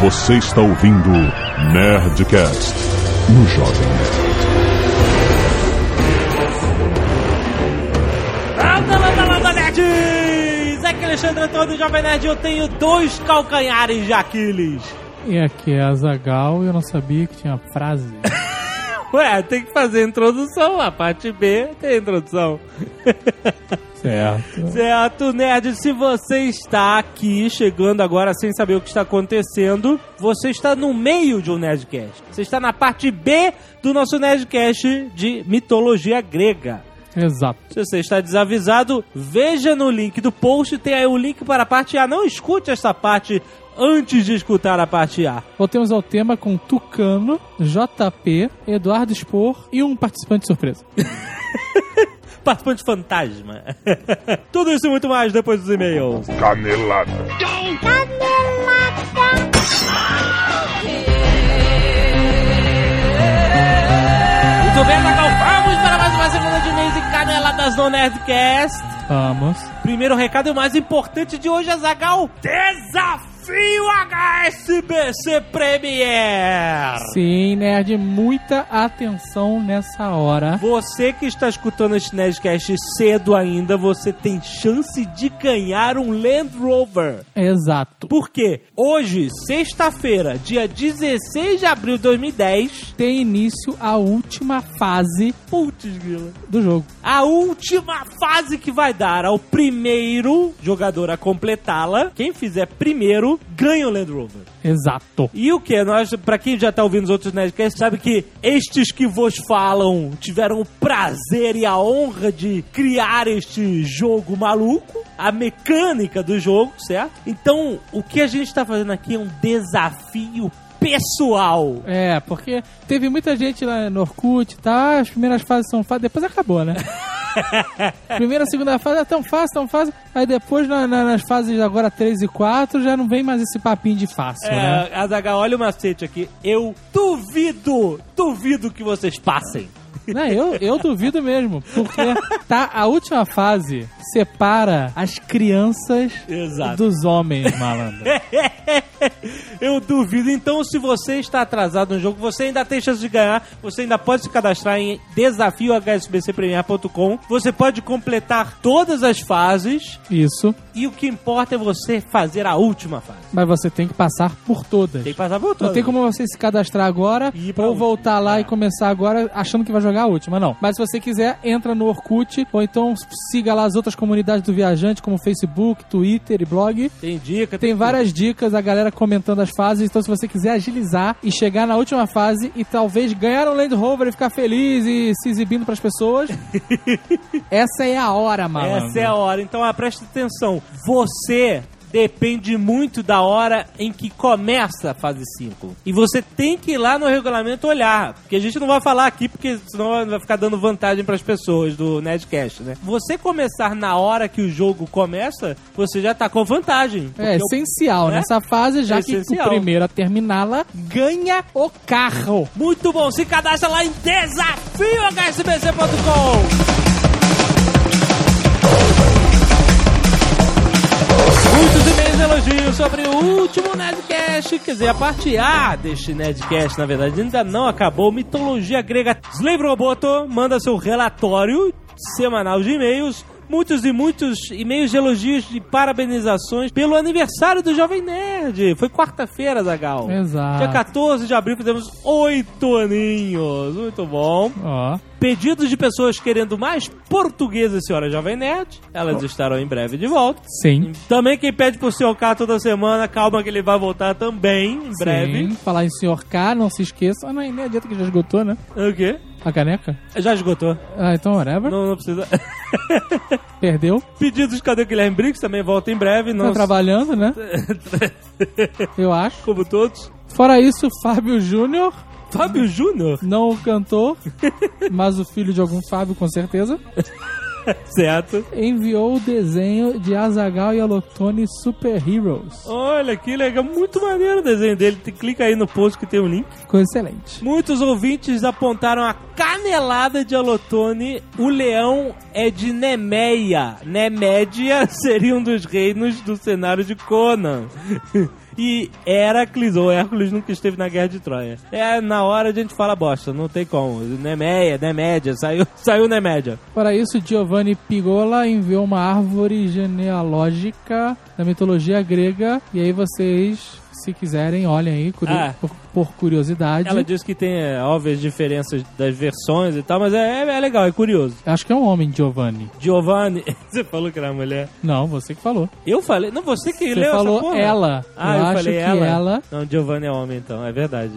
Você está ouvindo Nerdcast no Jovem Nerd. Landa, landa, landa, nerds! Aqui é Alexandre Antônio do Jovem Nerd eu tenho dois calcanhares de Aquiles. E aqui é a Zagal e eu não sabia que tinha frase. Ué, tem que fazer a introdução, a parte B tem a introdução. certo. Certo, nerd, se você está aqui chegando agora sem saber o que está acontecendo, você está no meio de um Nerdcast. Você está na parte B do nosso Nerdcast de mitologia grega. Exato. Se você está desavisado, veja no link do post, tem aí o link para a parte A. Não escute essa parte antes de escutar a parte A. Voltemos ao tema com Tucano, JP, Eduardo Spor e um participante surpresa. Participante fantasma. Tudo isso e muito mais depois dos e-mails. Canelada. Muito bem, Magal, vamos para mais uma semana de e-mails e caneladas no Nerdcast. Vamos. Primeiro recado e o mais importante de hoje, Azagal. Desafio HSBC Premier. Sim, nerd, muita atenção nessa hora. Você que está escutando este Nerdcast cedo ainda, você tem chance de ganhar um Land Rover. Exato. Por quê? Hoje, sexta-feira, dia 16 de abril de 2010, Tem início a última fase putz, grila, do jogo. a última fase que vai dar ao primeiro jogador a completá-la. Quem fizer primeiro ganha o Land Rover. Exato. E o que? Nós, pra quem já tá ouvindo os outros Nerdcasts, sabe que estes que vos falam tiveram o prazer e a honra de criar este jogo maluco, a mecânica do jogo, certo? Então, o que a gente tá fazendo aqui é um desafio pessoal. É, porque teve muita gente lá no Orkut, tá? As primeiras fases são fáceis, depois acabou, né? Primeira, segunda fase é tão fácil, tão fácil. Aí depois, na- na- nas fases agora 3 e 4, já não vem mais esse papinho de fácil, né? É, Azaghal, olha o macete aqui. Eu duvido, duvido que vocês passem. Não, eu, eu duvido mesmo, porque tá, a última fase separa as crianças Exato. dos homens, malandro. Eu duvido. Então, se você está atrasado no jogo, você ainda tem chance de ganhar. Você ainda pode se cadastrar em desafiohsbcpremier.com. Você pode completar todas as fases. Isso, E o que importa é você fazer a última fase. mas você tem que passar por todas. Tem que passar por Não todas. tem como você se cadastrar agora E ou voltar lá É. e começar agora achando que vai jogar a última, não. Mas se você quiser, entra no Orkut ou então siga lá as outras comunidades do Viajante, como Facebook, Twitter e blog. Tem dica. Tem várias dicas, a galera comentando as fases. Então, se você quiser agilizar e chegar na última fase e talvez ganhar um Land Rover e ficar feliz e se exibindo pras pessoas, essa é a hora, mano. Essa é a hora. Então, ah, presta atenção. Você depende muito da hora em que começa a fase 5. E você tem que ir lá no regulamento olhar. Porque a gente não vai falar aqui, porque senão vai ficar dando vantagem para as pessoas do Nerdcast, né? Você começar na hora que o jogo começa, você já tá com vantagem. É essencial né? nessa fase, já É que essencial. o primeiro a terminá-la ganha o carro. Muito bom, se cadastra lá em desafiohsbc.com. e elogios sobre o último Nerdcast, quer dizer, a parte A deste Nerdcast, na verdade, ainda não acabou. Mitologia grega. Slave Roboto manda seu relatório semanal de e-mails. Muitos e muitos e-mails de elogios e parabenizações pelo aniversário do Jovem Nerd. Foi quarta-feira, Zagal. Exato. Dia 14 de abril fizemos oito aninhos. Muito bom. Ó. Pedidos de pessoas querendo mais português esse Hora Jovem Nerd. Elas estarão em breve de volta. Sim. Também quem pede pro Sr. K toda semana, calma que ele vai voltar também em breve. Sim. Falar em Sr. K, não se esqueça. Ah, não, nem adianta que já esgotou, né? O quê? A caneca? Já esgotou. Ah, então whatever. Não, não precisa. Perdeu. Pedidos Cadê o Guilherme Briggs também volta em breve. Tá Não trabalhando, né? Eu acho. como todos. Fora isso, Fábio Júnior, Fábio Júnior? não o cantor, mas o filho de algum Fábio, com certeza, Certo. enviou o desenho de Azagal e Alotone Super Heroes. Olha que legal. Muito maneiro o desenho dele. Clica aí no post que tem um link. Ficou excelente. Muitos ouvintes apontaram a canelada de Alotone. O leão é de Nemeia. Nemédia seria um dos reinos do cenário de Conan. e Heracles, ou Hércules, nunca esteve na Guerra de Troia. É, na hora a gente fala bosta, não tem como. Nemeia, Nemédia, saiu, saiu Nemédia. Para isso, Giovanni Pigola enviou uma árvore genealógica da mitologia grega. E aí vocês, se quiserem, olhem aí curi- Ah. por, por curiosidade. Ela diz que tem é, óbvias diferenças das versões e tal, mas é, é- é legal, é curioso. Acho que é um homem, Giovanni. Giovanni, você falou que era mulher. Não, você que falou. Eu falei, não, você que Você leu falou ela. Ah, eu, eu, acho falei que ela. ela. Não, Giovanni é homem então, é verdade.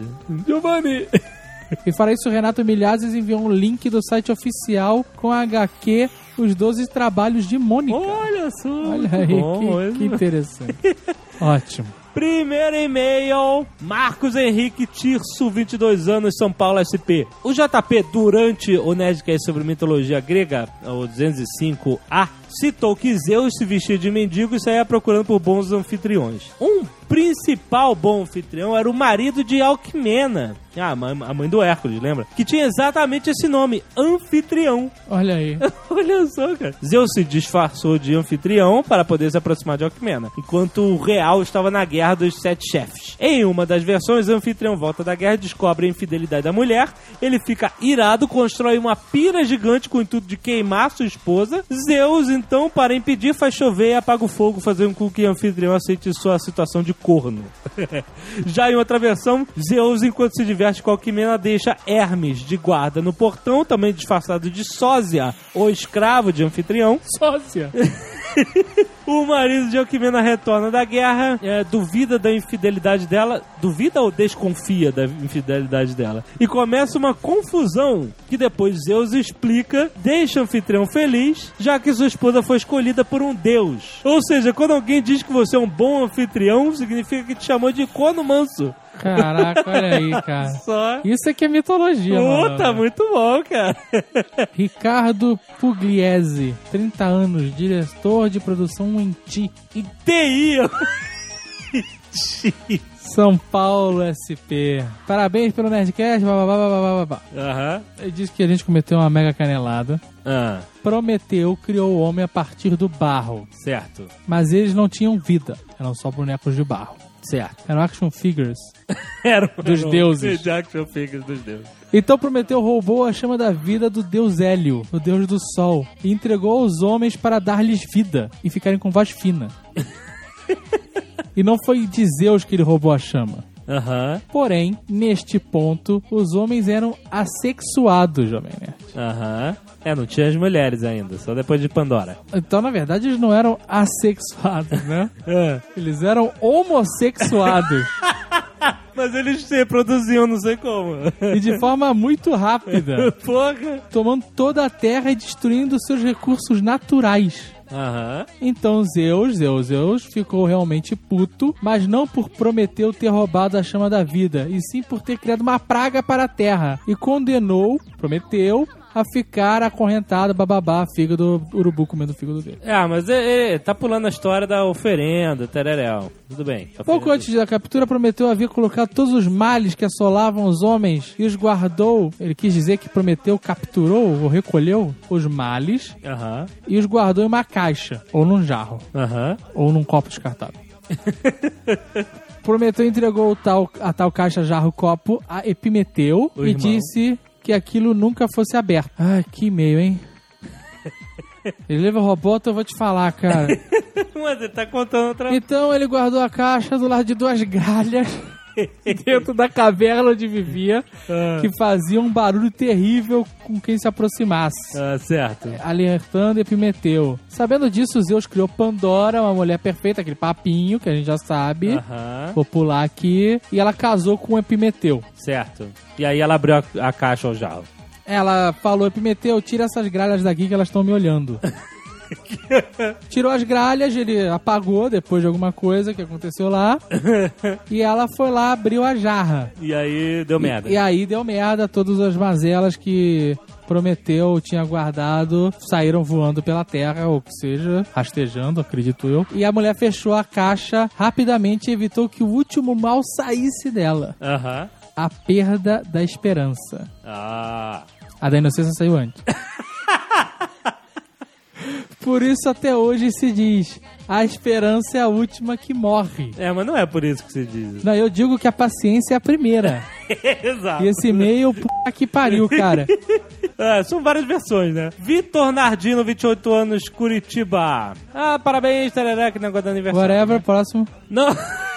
Giovanni! E para isso, Renato Milhazes enviou um link do site oficial com a HQ Os 12 Trabalhos de Mônica. Olha só! Olha aí, bom, que, que interessante. Ótimo. Primeiro e-mail, Marcos Henrique Tirso, 22 anos, São Paulo SP. O JP, durante o Nerdcast sobre mitologia grega, o 205A, citou que Zeus se vestia de mendigo e saía procurando por bons anfitriões. Um principal bom anfitrião era o marido de Alcmena, ah, a mãe do Hércules, lembra? Que tinha exatamente esse nome, anfitrião. Olha aí. Olha só, cara. Zeus se disfarçou de anfitrião para poder se aproximar de Alcmena, enquanto o real estava na guerra dos sete chefes. Em uma das versões, o anfitrião volta da guerra descobre a infidelidade da mulher. Ele fica irado, constrói uma pira gigante com o intuito de queimar sua esposa. Zeus, então, para impedir, faz chover e apaga o fogo, fazendo com que o anfitrião aceite sua situação de corno. Já em outra versão, Zeus, enquanto se diverte com Alquimena, deixa Hermes de guarda no portão, também disfarçado de sósia, ou escravo de anfitrião. Sócia. O marido de Alquimena retorna da guerra, é, duvida da infidelidade dela, duvida ou desconfia da infidelidade dela, e começa uma confusão que depois Zeus explica, deixa o anfitrião feliz, já que sua esposa foi escolhida por um deus. Ou seja, quando alguém diz que você é um bom anfitrião, significa que te chamou de corno manso. Caraca, olha aí, cara. Só. Isso aqui é mitologia, mano. Puta, muito bom, cara. Ricardo Pugliese, 30 anos, diretor de produção em Ti, E TI. São Paulo SP. Parabéns pelo Nerdcast, bababá, bababá, babá. Aham. Ele disse que a gente cometeu uma mega canelada. Ah, Prometeu criou o homem a partir do barro, certo. mas eles não tinham vida, eram só bonecos de barro. Certo. Eram action figures. Era um- Dos deuses. De action figures dos deuses. Então Prometeu roubou a chama da vida do deus Hélio, o deus do sol, e entregou aos homens para dar-lhes vida e ficarem com voz fina. e não foi de Zeus que ele roubou a chama. Aham, Porém, neste ponto, os homens eram assexuados, jovem nerd. aham. É, não tinha as mulheres ainda, só depois de Pandora. Então, na verdade, eles não eram assexuados, né? É. Eles eram homossexuados. Mas eles se reproduziam, não sei como. e de forma muito rápida, Porra. tomando toda a terra e destruindo seus recursos naturais. Aham. Então Zeus, Zeus, Zeus ficou realmente puto, mas não por Prometeu ter roubado a chama da vida, e sim por ter criado uma praga para a terra, e condenou Prometeu a ficar acorrentado, bababá, fígado, urubu comendo o fígado dele. É, mas é, é, tá pulando a história da oferenda, tereréu. Tudo bem. Pouco antes da captura, Prometeu havia colocado todos os males que assolavam os homens e os guardou. Ele quis dizer que Prometeu capturou ou recolheu os males Aham, e os guardou em uma caixa, ou num jarro, aham. ou num copo descartável. Prometeu entregou tal, a tal caixa jarro copo a Epimeteu O e irmão. disse que aquilo nunca fosse aberto. Ai, que e-mail, hein? Ele leva robô, eu vou te falar, cara. Mas ele tá contando outra Então ele guardou a caixa do lado de duas gralhas dentro da caverna onde vivia, que fazia um barulho terrível com quem se aproximasse. Ah, certo. Alertando Epimeteu. Sabendo disso, Zeus criou Pandora, uma mulher perfeita, aquele papinho que a gente já sabe. Aham, Vou pular aqui. E ela casou com Epimeteu. certo. E aí ela abriu a, a caixa ao jarro. Ela falou, Epimeteu, tira essas gralhas daqui que elas estão me olhando. Tirou as gralhas, ele apagou depois de alguma coisa que aconteceu lá. e ela foi lá, abriu a jarra. E aí deu merda. E, e aí deu merda, todas as mazelas que Prometeu tinha guardado saíram voando pela terra, ou que seja, rastejando, acredito eu. E a mulher fechou a caixa rapidamente e evitou que o último mal saísse dela. Aham. A perda da esperança. Ah. A da inocência saiu antes. Por isso até hoje se diz: a esperança é a última que morre. É, mas não é por isso que se diz. Não, eu digo que a paciência é a primeira. Exato. E esse e-mail, que pariu, cara. É, são várias versões, né? Vitor Nardino, 28 anos, Curitiba. Ah, parabéns, Tereré, que negócio do aniversário. Whatever, próximo. Não.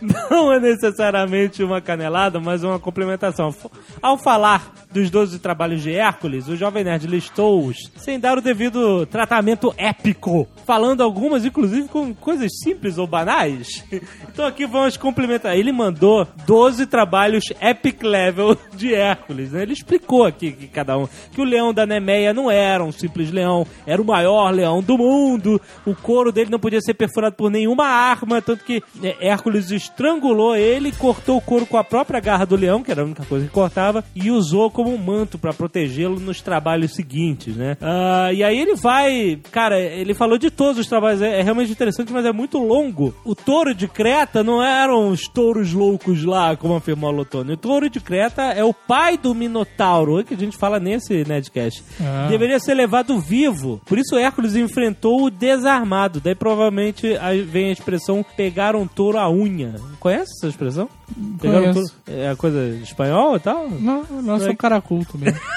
Não é necessariamente uma canelada, mas uma complementação. Ao falar dos 12 trabalhos de Hércules, o Jovem Nerd listou-os sem dar o devido tratamento épico, falando algumas, inclusive, com coisas simples ou banais. Então aqui vamos complementar. Ele mandou 12 trabalhos epic level de Hércules. Né? Ele explicou aqui que cada um que o leão da Nemeia não era um simples leão, era o maior leão do mundo. O couro dele não podia ser perfurado por nenhuma arma, tanto que né, Hércules estrangulou ele, cortou o couro com a própria garra do leão, que era a única coisa que cortava, e usou como um manto para protegê-lo nos trabalhos seguintes, né? Ah, e aí ele vai, cara, ele falou de todos os trabalhos, é, é realmente interessante, mas é muito longo. O touro de Creta não eram os touros loucos lá, como afirmou Lotone. O touro de Creta é o pai do Minotauro, que a gente fala nesse Nedcast. Ah. Deveria ser levado vivo. Por isso Hércules enfrentou o desarmado. Daí provavelmente vem a expressão pegar um touro à unha. Conhece essa expressão? Conheço. touro- É a coisa espanhol e tal? Não, não sou um cara culto mesmo.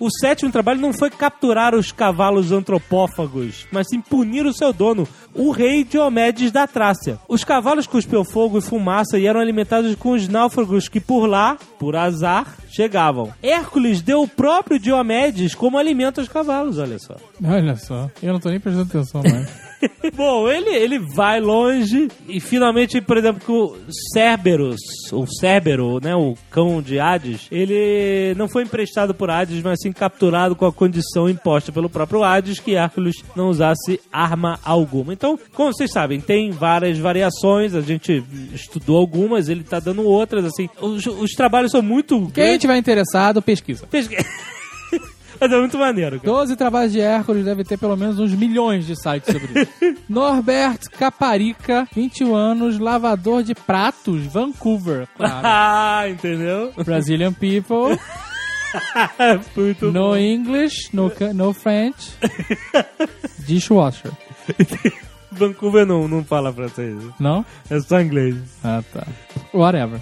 O sétimo trabalho não foi capturar os cavalos antropófagos, mas sim punir o seu dono, o rei Diomedes da Trácia. Os cavalos cuspiam fogo e fumaça e eram alimentados com os náufragos que por lá, por azar, chegavam. Hércules deu o próprio Diomedes como alimento aos cavalos, olha só. Olha só, eu não tô nem prestando atenção mais. Bom, ele, ele vai longe e finalmente, por exemplo, que o Cerberus, o Cerbero, né, o cão de Hades, ele não foi emprestado por Hades, mas sim capturado com a condição imposta pelo próprio Hades que Hércules não usasse arma alguma. Então, como vocês sabem, tem várias variações, a gente estudou algumas, ele tá dando outras, assim. Os, os trabalhos são muito Quem tiver interessado, pesquisa. Pesqui- Mas é muito maneiro, cara. 12 trabalhos de Hércules deve ter pelo menos uns milhões de sites sobre isso. Norbert Caparica, 21 anos, lavador de pratos, Vancouver. Claro. Ah, entendeu? Brazilian people, muito no English, no, no French, dishwasher. Vancouver não, não fala francês. Não? É só inglês. Ah, tá. Whatever.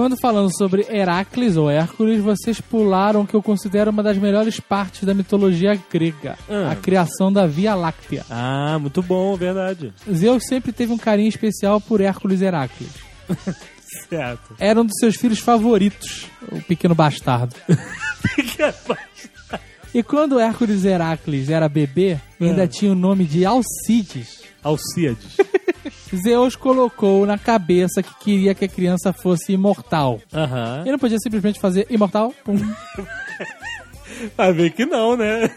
Quando falando sobre Heracles ou Hércules, vocês pularam o que eu considero uma das melhores partes da mitologia grega, Ah. a criação da Via Láctea. Ah, muito bom, verdade. Zeus sempre teve um carinho especial por Hércules e Heracles. Certo. Era um dos seus filhos favoritos, o pequeno bastardo. E quando Hércules e Heracles era bebê, ainda tinha o nome de Alcides. Alcíades. Zeus colocou na cabeça que queria que a criança fosse imortal. Aham. Ele não podia simplesmente fazer imortal. Pum. Vai ver que não, né?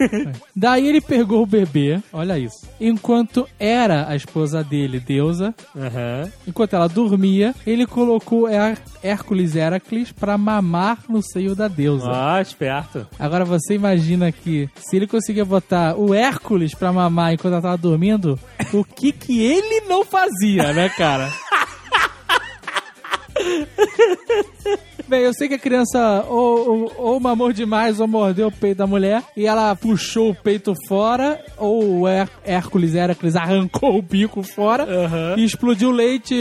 Daí ele pegou o bebê, olha isso. Enquanto era a esposa dele, deusa, Aham. enquanto ela dormia, ele colocou Her Hércules Heracles pra mamar no seio da deusa. Ah, esperto. Agora você imagina que se ele conseguia botar o Hércules pra mamar enquanto ela tava dormindo, o que que ele não fazia, né, cara? Bem, eu sei que a criança ou, ou, ou mamou demais ou mordeu o peito da mulher e ela puxou o peito fora, ou o Her Hércules Heracles arrancou o bico fora Aham. e explodiu o leite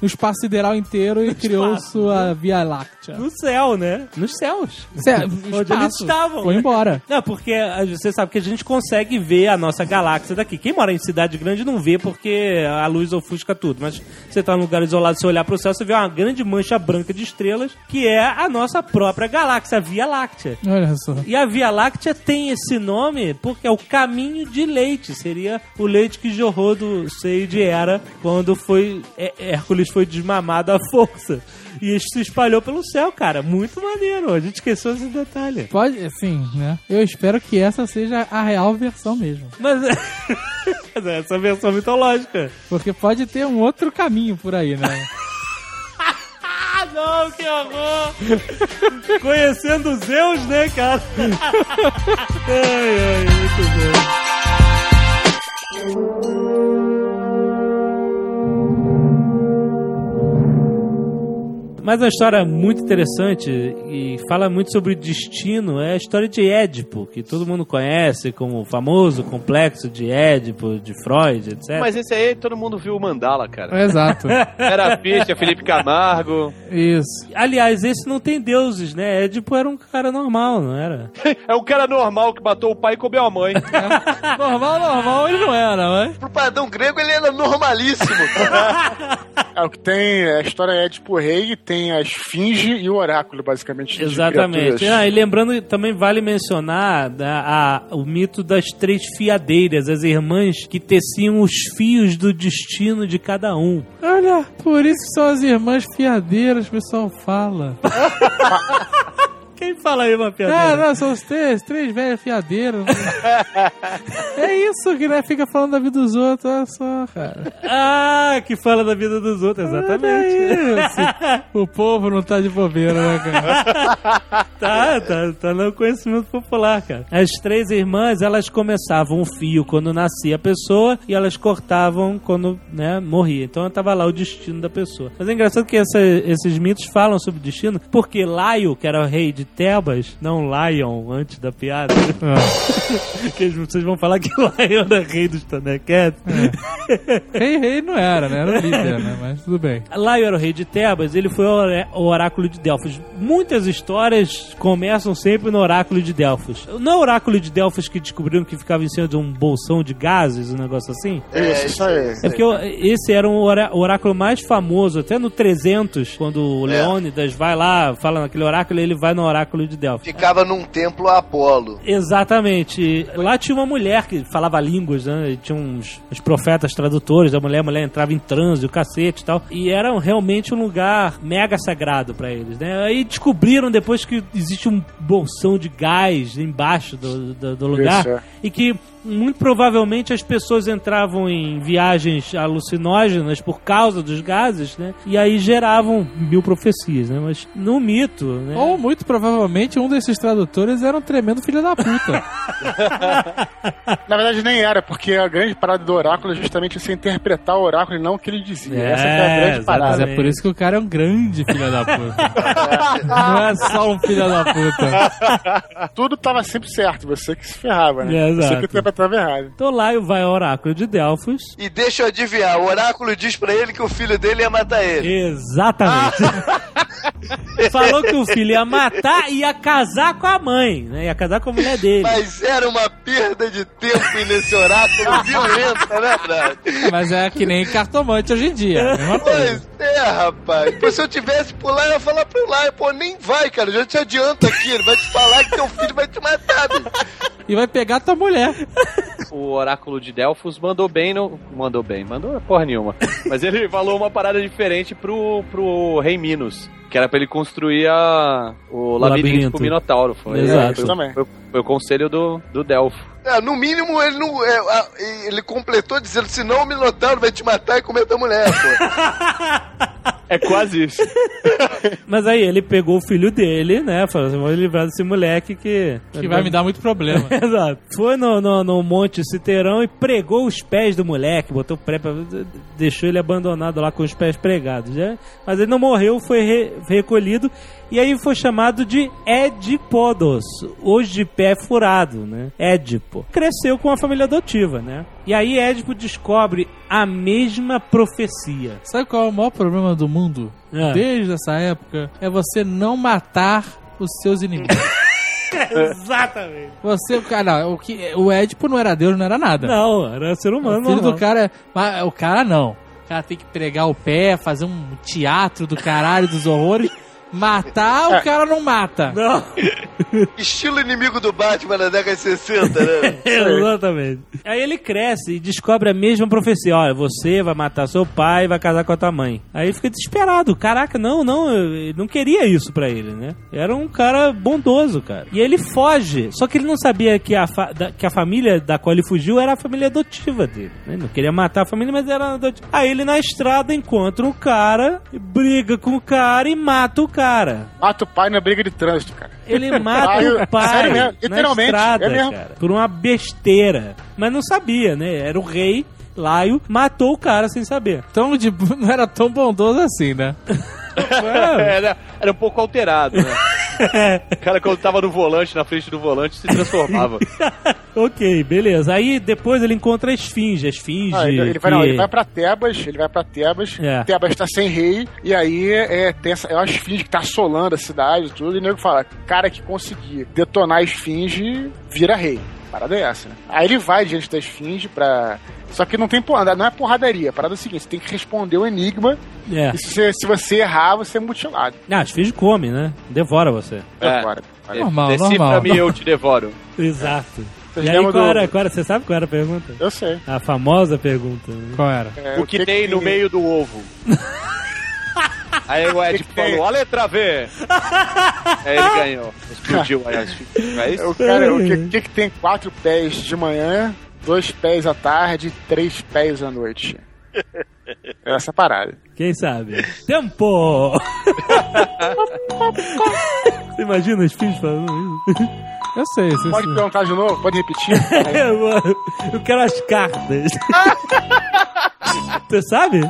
no espaço sideral inteiro e criou sua Via Láctea. No céu, né? Nos céus. Cé- Onde eles espaço. estavam. Foi embora. Não, porque você sabe que a gente consegue ver a nossa galáxia daqui. Quem mora em cidade grande não vê porque a luz ofusca tudo. Mas você tá num lugar isolado, você olhar pro céu, você vê uma grande mancha branca de estrelas, que é a nossa própria galáxia, a Via Láctea. Olha só. E a Via Láctea tem esse nome porque é o caminho de leite. Seria o leite que jorrou do seio de Hera quando foi Hé- Hércules foi desmamado à força. E isso se espalhou pelo céu, cara. Muito maneiro. A gente esqueceu esse detalhe. Pode, assim, né? Eu espero que essa seja a real versão mesmo. Mas Mas é essa versão mitológica. Porque pode ter um outro caminho por aí, né? Não, que horror! Conhecendo Zeus, né, cara? ai, ai, muito bom. Mas uma história muito interessante e fala muito sobre o destino é a história de Édipo, que todo mundo conhece como o famoso complexo de Édipo, de Freud, etc. Mas esse aí todo mundo viu o Mandala, cara. Exato. Era Ficha, Felipe Camargo. Isso. Aliás, esse não tem deuses, né? Édipo era um cara normal, não era? É um cara normal que matou o pai e comeu a mãe. Normal, normal ele não era, mas. Pro padrão grego ele era normalíssimo. É, o que tem, a história é tipo rei, tem a esfinge e o oráculo, basicamente. Exatamente. Ah, e lembrando, também vale mencionar da- a- o mito das três fiadeiras, as irmãs que teciam os fios do destino de cada um. Olha, por isso que são as irmãs fiadeiras, o pessoal fala. Quem fala aí uma Ah, fiadeira? não, são os três, três velhas fiadeiras. é isso que né, fica falando da vida dos outros, olha só, cara. Ah, que fala da vida dos outros, exatamente. Olha isso. O povo não tá de bobeira, né, cara? Tá, tá, tá no conhecimento popular, cara. As três irmãs, elas começavam o fio quando nascia a pessoa e elas cortavam quando, né, morria. Então tava lá o destino da pessoa. Mas é engraçado que essa- esses mitos falam sobre o destino, porque Laio, que era o rei de Tebas, não Lion, antes da piada, que eles- vocês vão falar que Lion era rei dos Thundercats. Rei, rei não era, né? Era o líder, né? Mas tudo bem. Laio era o rei de Tebas, ele foi o oráculo de Delfos. Muitas histórias começam sempre no oráculo de Delfos. Não é o oráculo de Delfos que descobriram que ficava em cima de um bolsão de gases, um negócio assim? Isso, isso aí. É porque esse era um orá- oráculo mais famoso, até no 300, quando o Leônidas vai lá, fala naquele oráculo, ele vai no oráculo de Delfos. Ficava num templo a Apolo. Exatamente. Lá tinha uma mulher que falava línguas, né? E Tinha uns, uns profetas tradutores da mulher, a mulher entrava em transe, o cacete e tal. E era realmente um lugar mega sagrado pra eles, né? Aí descobriram depois que existe um bolsão de gás embaixo do, do, do lugar Isso, é. e que muito provavelmente as pessoas entravam em viagens alucinógenas por causa dos gases, né? E aí geravam mil profecias, né? Mas no mito, né? Ou muito provavelmente um desses tradutores era um tremendo filho da puta. Na verdade, nem era, porque a grande parada do oráculo é justamente você interpretar o oráculo e não o que ele dizia. É, Essa que é a grande parada. Mas é por isso que o cara é um grande filho da puta. Não é só um filho da puta. Tudo tava sempre certo, você que se ferrava, né? É, você exato. que interpretava errado. Então Laio vai ao oráculo de Delfos. E deixa eu adivinhar, o oráculo diz pra ele que o filho dele ia matar ele. Exatamente. Falou que o filho ia matar e ia casar com a mãe, né? Ia casar com a mulher dele. Mas era uma perda de tempo ir nesse oráculo violenta, né, Brad? Mas é que nem cartomante hoje em dia. é a Mesma coisa. Pois é, rapaz. Pô, se eu tivesse por lá, eu ia falar pro lá, pô, nem vai, cara. Já te adianto aqui. Ele vai te falar que teu filho vai te matar, bicho. E vai pegar tua mulher. O oráculo de Delfos mandou bem no. Mandou bem, mandou porra nenhuma. Mas ele falou uma parada diferente pro, pro rei Minos. Que era pra ele construir a, o, labirinto, labirinto. pro Minotauro. Foi, Exato. Foi, Também. foi, foi o conselho do, do Delfo. É, no mínimo, ele não. é, a- ele completou dizendo: senão o Minotauro vai te matar e comer tua mulher, pô. É quase isso. Mas aí ele pegou o filho dele, né? Falou assim: vou livrar desse moleque que. Que vai me dar muito problema. Exato. Foi no, no, no Monte Citerão e pregou os pés do moleque, botou o pré pra, deixou ele abandonado lá com os pés pregados. Né? Mas ele não morreu, foi re- recolhido e aí foi chamado de Edipodos, hoje de pé furado, né? Édipo. Cresceu com a família adotiva, né? E aí Édipo descobre a mesma profecia. Sabe qual é o maior problema do mundo? É. Desde essa época, é você não matar os seus inimigos. Exatamente. Você, cara, não, o, que, o Édipo não era Deus, não era nada. Não, era ser o humano. filho normal. do cara, mas o cara não. O cara tem que pregar o pé, fazer um teatro do caralho dos horrores. Matar, o cara não mata. Não. Estilo inimigo do Batman na década de 60, né? Exatamente. Aí ele cresce e descobre a mesma profecia. Olha, você vai matar seu pai e vai casar com a tua mãe. Aí ele fica desesperado. Caraca, não, não, eu não queria isso pra ele, né? Era um cara bondoso, cara. E ele foge. Só que ele não sabia que a, fa- da- que a família da qual ele fugiu era a família adotiva dele. né? Ele não queria matar a família, mas era adotiva. Aí ele na estrada encontra um cara, briga com o cara e mata o cara. Mata o pai na briga de trânsito, cara. Ele mata Ah, o pai sério mesmo, na literalmente, estrada, é mesmo. cara, por uma besteira. Mas não sabia, né? Era o rei, Laio, matou o cara sem saber. Tão de, não era tão bondoso assim, né? era, era um pouco alterado, né? O cara, quando tava no volante, na frente do volante, se transformava. ok, beleza. Aí depois ele encontra a esfinge. A esfinge. Ah, ele, ele vai, que- não, ele vai pra Tebas, ele vai pra Tebas, É. Tebas tá sem rei, e aí é, tem essa, é uma esfinge que tá assolando a cidade e tudo, e o nego fala, cara que conseguir detonar a esfinge, vira rei. Parada é essa, né? Aí ele vai diante da esfinge pra... Só que não tem porrada, não é porradaria. A parada é a seguinte, você tem que responder o enigma, É. e se você, se você errar, você é mutilado. Ah, a esfinge come, né? Devora você. É. Agora. Normal, Decifra-me normal. eu te devoro. Exato. Vocês E aí, qual do- era, qual era? Você sabe qual era a pergunta? Eu sei. A famosa pergunta. né? Qual era? É, o que, tem no meio do ovo? Aí o Ed falou, a letra V. Aí ele ganhou. Explodiu aí as É isso? O cara, o que, que que tem quatro pés de manhã, dois pés à tarde, três pés à noite? É essa parada. Quem sabe? Tempo! Você imagina os filhos falando isso? Eu sei, sei, Pode sei. perguntar de novo? Pode repetir? Eu, eu quero as cartas. Você sabe?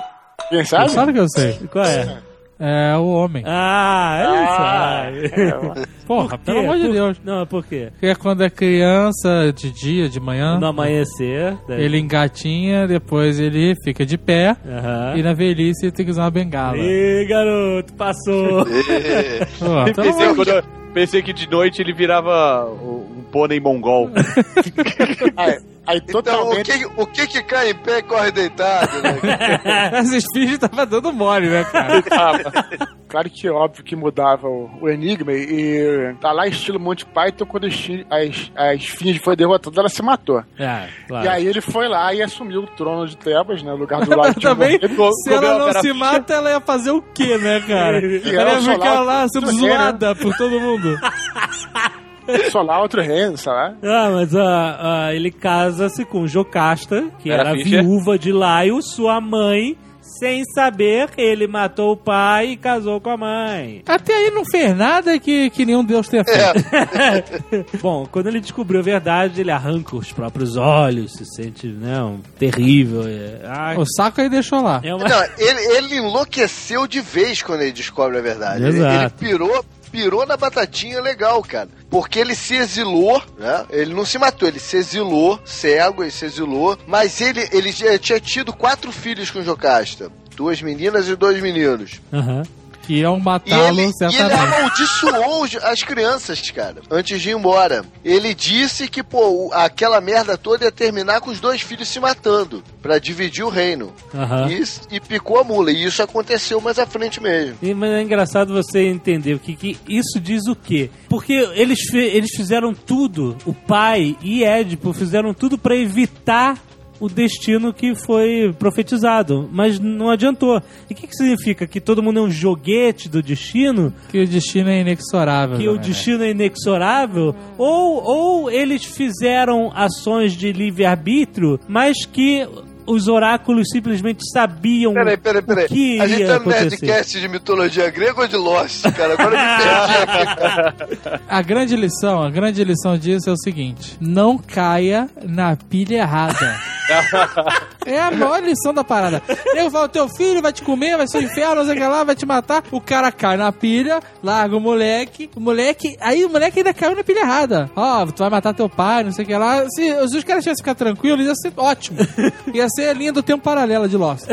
Quem sabe? Sabe que eu sei? Qual é? É o homem. Ah, ele Ah, sabe. Porra, pelo amor de Deus. Não, por quê? Porque é quando é criança, de dia, de manhã, No amanhecer. daí- ele engatinha, depois ele fica de pé, Aham. e na velhice ele tem que usar uma bengala. Ih, garoto, passou. Pô, pelo Pensei, amor quando eu- pensei que de noite ele virava um pônei mongol. Aí, aí Então, o totalmente. que, o que que cai em pé corre deitado, né? Esses filhos tava dando mole, né, cara? Claro que é óbvio que mudava o, o enigma e, tá lá estilo Monty Python quando a esfinge, a, es- a esfinge foi derrotada, ela se matou. Ah, claro. E aí ele foi lá e assumiu o trono de Tebas, né? No lugar do lado Também, se ela não se mata, ela ia fazer o quê, né, cara? E Ela ia ficar lá- sendo bem, né? zoada por todo mundo. Solar outro reino, sei lá. Ah, mas ah, ah, ele casa-se com Jocasta, que era, Era viúva de Laio, sua mãe. Sem saber, ele matou o pai e casou com a mãe. Até aí não fez nada que, que nenhum Deus tenha feito. Bom, quando ele descobriu a verdade, ele arranca os próprios olhos, se sente, né, um terrível. É, ah, O saco ele deixou lá. é uma... Não, ele, ele enlouqueceu de vez quando ele descobre a verdade. Ele, Exato. ele pirou, pirou na batatinha legal, cara. Porque ele se exilou, né? Ele não se matou, ele se exilou, cego, ele se exilou. Mas ele, ele tinha tido quatro filhos com Jocasta. Duas meninas e dois meninos. Aham. Que iam ele, matá-lo, e ele certamente. amaldiçoou as crianças, cara, antes de ir embora. Ele disse que, pô, aquela merda toda ia terminar com os dois filhos se matando, pra dividir o reino. Aham. E, e picou a mula. E isso aconteceu mais à frente mesmo. E, Mas é engraçado você entender o que, que isso diz o quê? Porque eles, eles fizeram tudo, o pai e Édipo fizeram tudo pra evitar o destino que foi profetizado, mas não adiantou. E o que, que significa? Que todo mundo é um joguete do destino? Que o destino é inexorável. Que o né? destino é inexorável? Ou, ou eles fizeram ações de livre-arbítrio, mas que os oráculos simplesmente sabiam Peraí, peraí, o peraí. que A gente tá no acontecer. Nerdcast de mitologia grega ou de Lost, cara? Agora eu me perdi aqui, cara. A grande lição, a grande lição disso é o seguinte: não caia na pilha errada. é a maior lição da parada. Eu falo, teu filho vai te comer, vai ser um inferno, não sei o que lá, vai te matar. O cara cai na pilha, larga o moleque, o moleque, aí o moleque ainda caiu na pilha errada. Ó, tu vai matar teu pai, não sei o que lá. Se, os caras tivessem ficar tranquilos, ia ser ótimo. Ia ser a linha do tempo paralelo de Lost.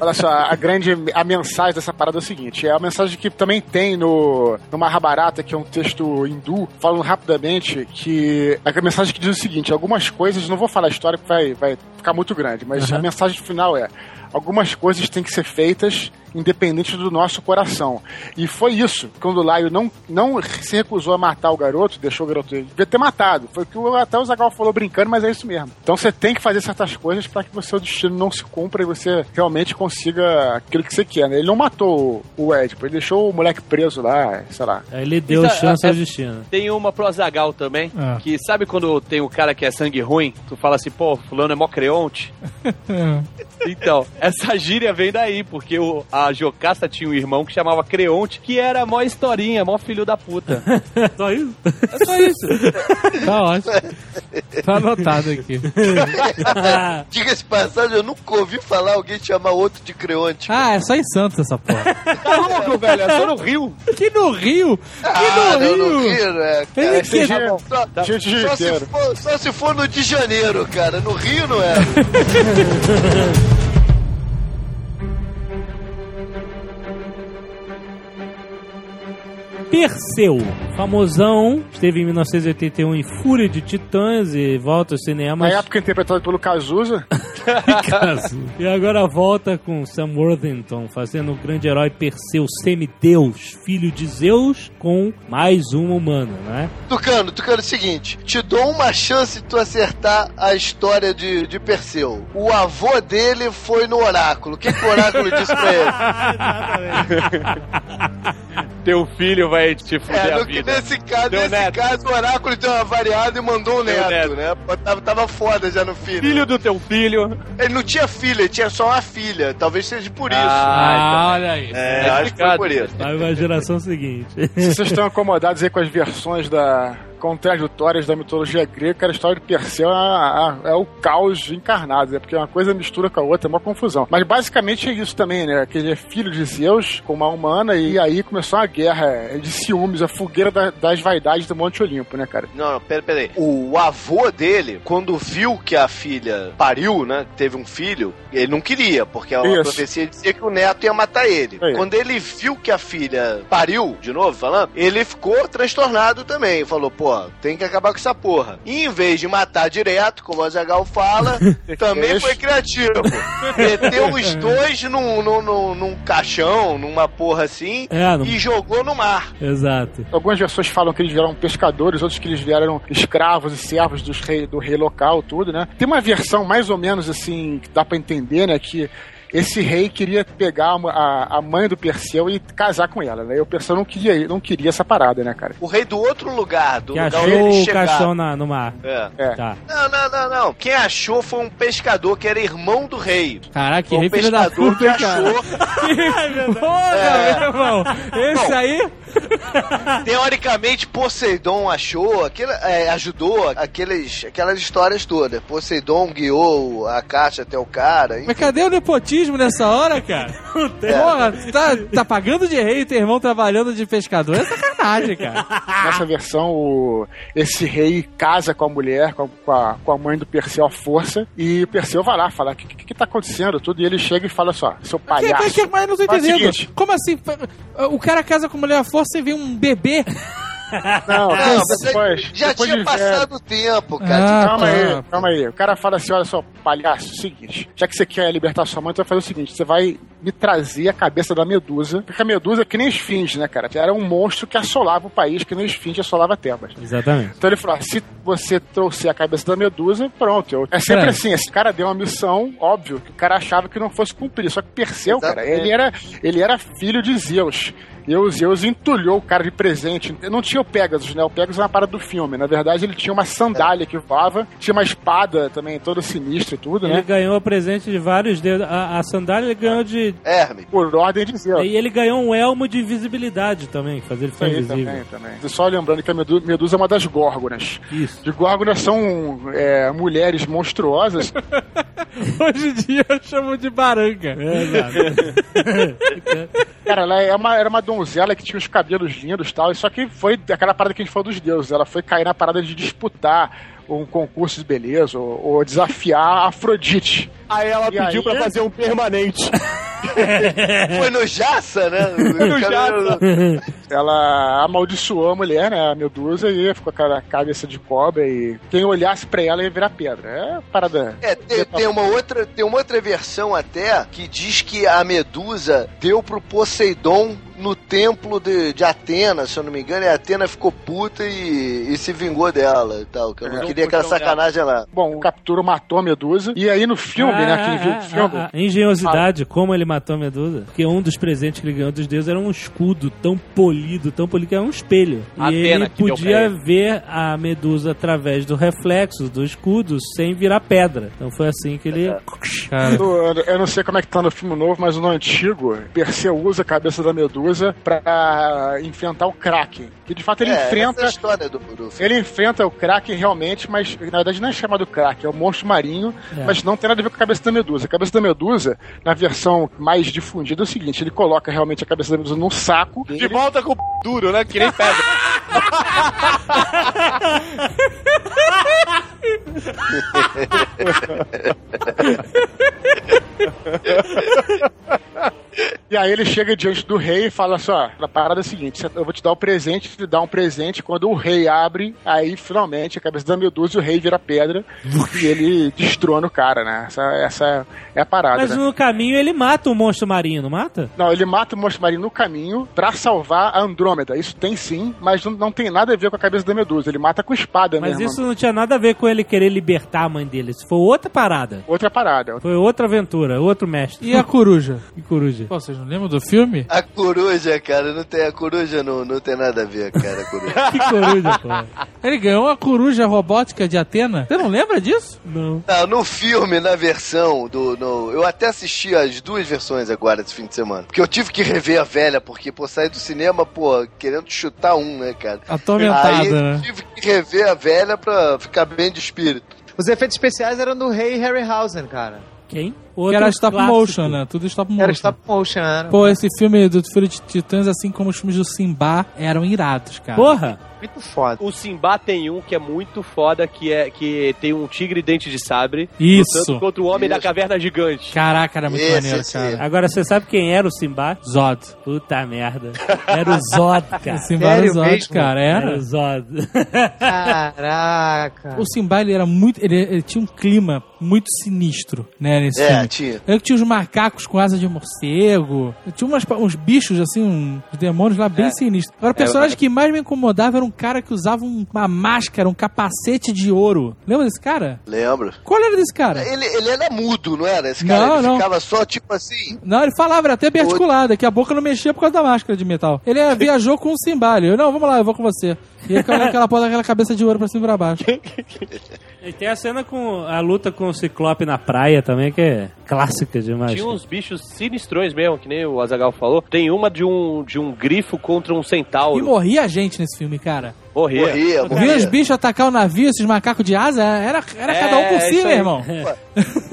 Olha só, a grande a mensagem dessa parada é o seguinte: é a mensagem que também tem no, no Mahabharata, que é um texto hindu, falando rapidamente que a mensagem que diz o seguinte: algumas coisas, não vou falar a história que vai, vai ficar muito grande, mas a mensagem final é: algumas coisas têm que ser feitas independente do nosso coração. E foi isso, quando o Laio não, não se recusou a matar o garoto, deixou o garoto, ele devia ter matado. Foi o que até o Zagal falou brincando, mas é isso mesmo. Então você tem que fazer certas coisas para que o seu destino não se cumpra e você realmente consiga aquilo que você quer, né? Ele não matou o Edipo, ele deixou o moleque preso lá, sei lá. Aí ele deu é- chance é- ao destino. Tem uma pro Azagal também, Ah. que sabe quando tem o cara que é sangue ruim, tu fala assim, pô, fulano é mó creonte? Então, essa gíria vem daí, porque o, a a Jocasta tinha um irmão que chamava Creonte, que era mó historinha, mó filho da puta. Só isso? É só isso. Tá ótimo. Tá anotado aqui. Diga-se de passagem, eu nunca ouvi falar alguém chamar outro de Creonte. Ah, é só em Santos essa porra. Tá louco, velho? É só no Rio. Que no Rio? Que Ah, no não, no Rio? Rio, né? Cara, que- tá. Só, Gente de só se for, só se for no de janeiro, cara. No Rio não é. Perseu, famosão, esteve em 1981 em Fúria de Titãs e volta aos Na cinemas. época interpretado pelo Cazuza, e agora volta com Sam Worthington fazendo o grande herói Perseu, semideus, filho de Zeus, com mais um humano, né? Tucano, Tucano, é o seguinte: te dou uma chance de tu acertar a história de, de Perseu. O avô dele foi no oráculo. O que, que o oráculo disse pra ele? Teu filho vai te fuder É, a no, vida. nesse caso, Deu nesse neto. caso, o oráculo deu uma variada e mandou um neto, neto. né? Tava, tava foda já no filho. Filho do teu filho. Ele não tinha filha, ele tinha só uma filha. Talvez seja por isso. Ah, olha aí. é, acho que foi por isso. Vai pra geração seguinte. se vocês estão acomodados aí com as versões da contraditórias da mitologia grega, cara, a história de Perseu é, a- a- é o caos encarnado, é porque uma coisa mistura com a outra, é uma confusão. Mas basicamente é isso também, né? Que ele é filho de Zeus, com uma humana, e aí começou uma guerra de ciúmes, a fogueira da- das vaidades do Monte Olimpo, né, cara? Não, não, pera, pera aí. O avô dele, quando viu que a filha pariu, né? Teve um filho, ele não queria, porque a Isso. profecia dizia que o neto ia matar ele. Aí. Quando ele viu que a filha pariu, de novo falando, ele ficou transtornado também. Falou, pô, tem que acabar com essa porra. E em vez de matar direto, como a Zagal fala, também foi criativo. Meteu os dois num, num, num, num caixão, numa porra assim, É, não- e jogou no mar. Exato. Algumas versões falam que eles vieram pescadores, outros que eles vieram escravos e servos dos rei, do rei local, tudo, né? Tem uma versão mais ou menos assim, que dá pra entender, né? Que esse rei queria pegar a, a- mãe do Perseu e casar com ela, né? E o Perseu não queria, não queria essa parada, né, cara? O rei do outro lugar, do Que lugar achou onde eles o caixão na, no mar. É. É. Tá. Não, não, não, não. Quem achou foi um pescador que era irmão do rei. Caraca, que Foi um rei filho da pescador puta, que hein, cara. achou. Porra, É. meu irmão. Esse Bom. aí... Teoricamente, Poseidon achou, aquele, é, ajudou aqueles, aquelas histórias todas. Poseidon guiou a caixa até o cara. Mas enfim. cadê o nepotismo nessa hora, cara? Porra, tá, tá pagando de rei e teu irmão trabalhando de pescador? É sacanagem, cara. Nessa versão, o- esse rei casa com a mulher, com a, com a- a mãe do Perseu à força, e o Perseu vai lá falar: o que, que, que tá acontecendo? Tudo, e ele chega e fala só: seu Que, palhaço. que, que, mas eu não tô entendendo. seguinte. Como assim? O cara casa com mulher à força e vem um bebê? Não, Não, depois, já depois tinha de passado o tempo, cara. Ah, Calma tá. aí, calma aí. O cara fala assim: olha só, palhaço, é o seguinte, já que você quer libertar sua mãe, tu vai fazer o seguinte: você vai me trazer a cabeça da Medusa. Porque a Medusa é que nem esfinge, né, cara? Era um monstro que assolava o país, que nem esfinge assolava Tebas. Exatamente. Então ele falou: ah, se você trouxer a cabeça da Medusa, pronto. Eu... É sempre assim: esse cara deu uma missão, óbvio, que o cara achava que não fosse cumprir. Só que Perseu, cara, ele era, ele era filho de Zeus. E o Zeus entulhou o cara de presente. Não tinha o Pegasus, né? O Pegasus é uma parada do filme. Na verdade, ele tinha uma sandália que voava, tinha uma espada também, toda sinistra e tudo, Ele né? ganhou presente de vários dedos. A, a sandália ele ganhou de. Hermes. Por ordem de Zeus. E ele ganhou um elmo de visibilidade também, que fazia ele Isso ficar invisível. também, também. E Só lembrando que a Medu- Medusa é uma das górgonas. Isso. De górgonas são é, mulheres monstruosas Hoje em dia eu chamo de baranga. É, exato. Cara, ela é uma, era uma donzela que tinha os cabelos lindos e tal, e só que foi aquela parada que a gente falou dos deuses. Ela foi cair na parada de disputar um concurso de beleza ou, ou desafiar a Afrodite. Aí ela E pediu aí? pra fazer um permanente. Foi no Jaça, né? no Jaça. Ela amaldiçoou a mulher, né, a Medusa, e ficou com aquela cabeça de cobra e quem olhasse pra ela ia virar pedra. É parada. É, tem, tem uma outra, tem uma outra versão até que diz que a Medusa deu pro Poseidon no templo de, de Atena, se eu não me engano, e a Atena ficou puta e, e se vingou dela e tal. Que eu não É. queria aquela sacanagem lá. Bom, o captura matou a Medusa. E aí no filme, né? Quem viu Ah, o filme. ah, ah, engenhosidade, como ele matou a Medusa. Porque um dos presentes que ele ganhou dos deuses era um escudo tão polido, tão polido, que era um espelho. Atena e ele podia ver a Medusa através do reflexo do escudo sem virar pedra. Então foi assim que ele. Cara, No- eu não sei como é que tá no filme novo, mas no antigo, Perseu usa a cabeça da Medusa pra enfrentar o Kraken. Que de fato ele é, enfrenta. essa é a história do, do filme. Ele enfrenta o Kraken realmente, mas na verdade não é chamado Kraken, é o monstro marinho, É. mas não tem nada a ver com a cabeça da Medusa. A cabeça da Medusa, na versão mais difundida, é o seguinte: ele coloca realmente a cabeça da Medusa num saco. De volta com o duro, né? Que nem pedra. E aí ele chega diante do rei e fala só, a parada é a seguinte, eu vou te dar o presente, te dar um presente, quando o rei abre, aí finalmente a cabeça da Medusa e o rei vira pedra e ele destrona o cara, né? Essa, essa é a parada, Mas né? no caminho ele mata o monstro marinho, não mata? Não, ele mata o monstro marinho no caminho pra salvar a Andrômeda. Isso tem sim, mas não, não tem nada a ver com a cabeça da Medusa. Ele mata com espada Mas mesmo. isso não tinha nada a ver com ele querer libertar a mãe dele. Isso foi outra parada. Outra parada. Foi outra aventura, outro mestre. e a coruja? Que coruja. Pô, vocês não lembram do filme? A coruja, cara, não tem, a coruja não, não tem nada a ver, cara, a coruja. Que coruja, pô. Ele ganhou uma coruja robótica de Atena. Você não lembra disso? Não. Não, no filme, na versão do. No, eu até assisti as duas versões agora esse fim de semana. Porque eu tive que rever a velha, porque, pô, saí do cinema, pô, querendo chutar um, né, cara? Atormentada, Aí né? tive que rever a velha pra ficar bem de espírito. Os efeitos especiais eram do rei Harryhausen, cara. Quem? Que era stop clássico. motion, né? Tudo stop motion. Era stop motion, era. Pô, esse filme do Fúria de Titãs, assim como os filmes do Simba, eram irados, cara. Porra! Muito foda. O Simba tem um que é muito foda, que é que tem um tigre dente de sabre Isso. lutando contra o homem da Isso. caverna gigante. Caraca, era muito Esse, maneiro, esse. cara. Agora você sabe quem era o Simba? Zod. Puta merda. Era o Zod, cara. O Simba era o Zod, mesmo? cara. Era Era. o Zod. Caraca. O Simba, ele era muito... Ele, ele tinha um clima muito sinistro, né, nesse É, filme. Tinha. Eu tinha uns macacos com asa de morcego. Tinha umas, uns bichos, assim, um- uns demônios lá bem sinistros. Agora, o personagem que mais me incomodava era um cara que usava um- uma máscara, um capacete de ouro. Lembra desse cara? Lembro. Qual era desse cara? Ele, ele era mudo, não era? Esse cara Não, ele não. ficava só tipo assim. Não, ele falava, era até bem articulado, que a boca não mexia por causa da máscara de metal. Ele eh, viajou com o Simba. Ele, não, vamos lá, eu vou com você. E ele ficava naquela porra daquela cabeça de ouro pra cima e pra baixo. E tem a cena com a luta com o Ciclope na praia também, que é clássica demais. Tinha uns bichos sinistrões mesmo, que nem o Azagal falou. Tem uma de um, de um grifo contra um E centauro. morria gente nesse filme, cara. Morria. Morria, morria. os bichos atacar o navio, esses macacos de asa? Era, era É, cada um por si, isso meu irmão.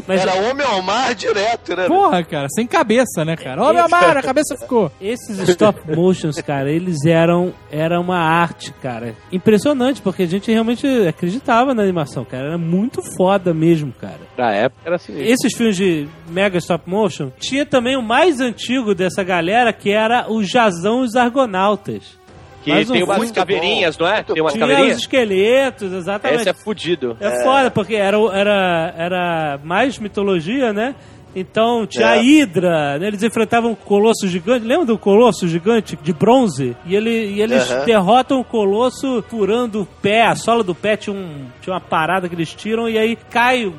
Mas Era homem ao mar direto, né? Porra, cara, sem cabeça, né, cara? Ô, meu amar, a cabeça ficou. esses stop motions, cara, eles eram era uma arte, cara. Impressionante, porque a gente realmente acreditava na animação, cara. Era muito foda mesmo, cara. Na época era assim. Esses filmes de mega stop motion, tinha também o mais antigo dessa galera, que era o Jazão e os Argonautas. Que Mas um tem umas caveirinhas, bom, não é? Tem umas Tinha os caveirinhas? esqueletos, exatamente. Esse é fudido. É, foda, porque era, era, era mais mitologia, né? Então tinha É. a Hidra, né? eles enfrentavam o Colosso Gigante. Lembra do Colosso Gigante de bronze? E, ele, e eles Aham. derrotam o Colosso furando o pé, a sola do pé tinha, um, tinha uma parada que eles tiram e aí cai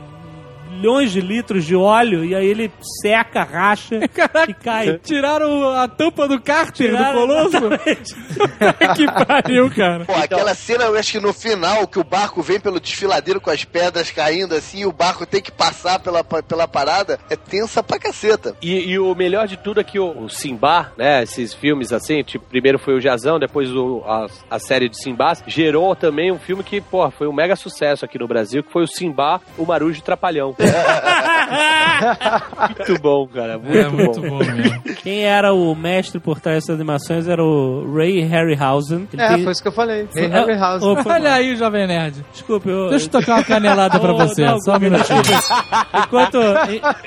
milhões de litros de óleo e aí ele seca, racha e cai. Tiraram a tampa do cárter Tiraram- do Colosso? que pariu, cara. Pô, aquela cena, eu acho que no final, que o barco vem pelo desfiladeiro com as pedras caindo assim, e o barco tem que passar pela, pela parada, é tensa pra caceta. E, e o melhor de tudo é que o, o Simba, né, esses filmes assim, tipo, primeiro foi o Jazão, depois o, a, a série de Simbás, gerou também um filme que, pô, foi um mega sucesso aqui no Brasil, que foi o Simba, o Marujo e Trapalhão. Muito bom, cara, muito, É muito bom. Quem era o mestre por trás dessas animações era o Ray Harryhausen. Ele É, tem- foi isso que eu falei. Ah, Harryhausen. oh, Olha aí, Jovem Nerd. Desculpe, eu... Deixa eu tocar uma canelada pra você, não, só um minutinho. Enquanto.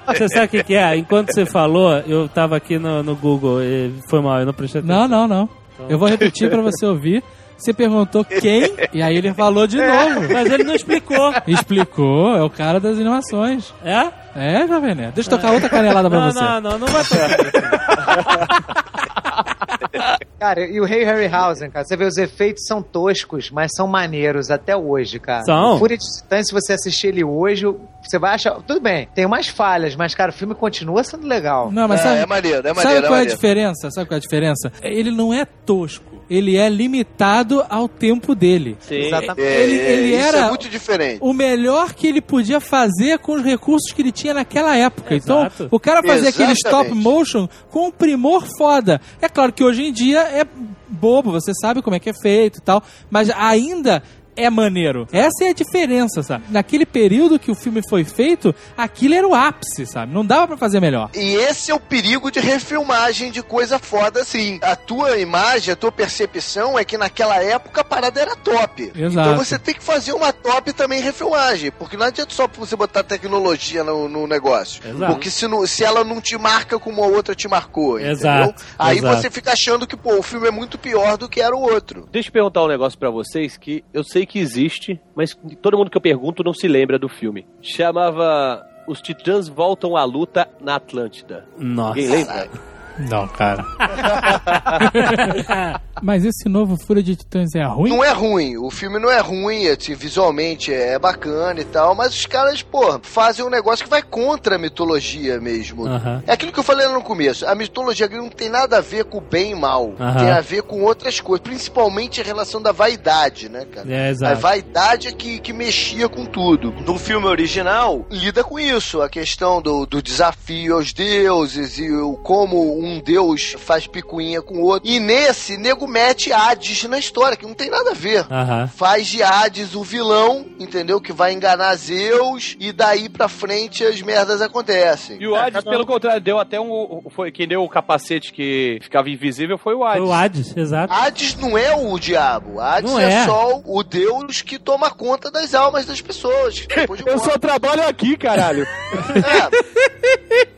Você sabe o que, que é? Enquanto você falou, eu tava aqui no, no Google e foi mal, eu não prestei atenção. Não, não, não. Eu vou repetir pra você ouvir. Você perguntou quem, e aí ele falou de novo. Mas ele não explicou. Explicou, é o cara das animações. É? É, Jovem Nerd. Deixa eu tocar outra canelada pra Não, você. não, não, não vai tocar. Cara, e o Rei Harryhausen, cara, você vê os efeitos são toscos, mas são maneiros até hoje, cara. São. O Fúria de Titãs, se você assistir ele hoje, você vai achar. Tudo bem, tem umas falhas, mas, cara, o filme continua sendo legal. Não, mas É, sabe, é maneiro, é sabe maneiro, é qual é a maneiro. diferença? Sabe qual é a diferença? Ele não é tosco. Ele é limitado ao tempo dele. Sim. Exatamente. É, Ele- é, ele isso era- é muito diferente. O melhor que ele podia fazer com os recursos que ele tinha naquela época. Exato. Então, o cara fazia aquele stop motion com um primor foda. É claro que hoje em dia é bobo, você sabe como é que é feito e tal, mas ainda é maneiro. Essa é a diferença, sabe? Naquele período que o filme foi feito, aquilo era o ápice, sabe? Não dava pra fazer melhor. E esse é o perigo de refilmagem de coisa foda assim. A tua imagem, a tua percepção é que naquela época a parada era top. Exato. Então você tem que fazer uma top também refilmagem. Porque não adianta só você botar tecnologia no, no negócio. Exato. Porque se, não- se ela não te marca como a outra te marcou, Exato, entendeu? Aí exato. você fica achando que, pô, o filme é muito pior do que era o outro. Deixa eu perguntar um negócio pra vocês que eu sei que existe, mas todo mundo que eu pergunto não se lembra do filme. Chamava Os Titãs Voltam à Luta na Atlântida. Nossa. Ninguém lembra? Não, cara. Mas esse novo Fúria de Titãs é ruim? Não é ruim, o filme não é ruim, assim, visualmente é bacana e tal, mas os caras, pô, fazem um negócio que vai contra a mitologia mesmo. É aquilo que eu falei lá no começo, a mitologia grega não tem nada a ver com o bem e mal, tem a ver com outras coisas, principalmente a relação da vaidade, né, cara? É, A exato. vaidade é que, que mexia com tudo. No filme original, lida com isso, a questão do, do desafio aos deuses e o, como um deus faz picuinha com o outro. E nesse, nego mete Hades na história, que não tem nada a ver. Aham. Faz de Hades o vilão, entendeu? Que vai enganar Zeus e daí pra frente as merdas acontecem. E o Hades, pelo contrário, deu até um. Foi quem deu o capacete que ficava invisível foi o Foi Hades. o Hades, exato. Hades não é o diabo. Hades Não é. é. só o deus que toma conta das almas das pessoas. De Eu só trabalho aqui, caralho.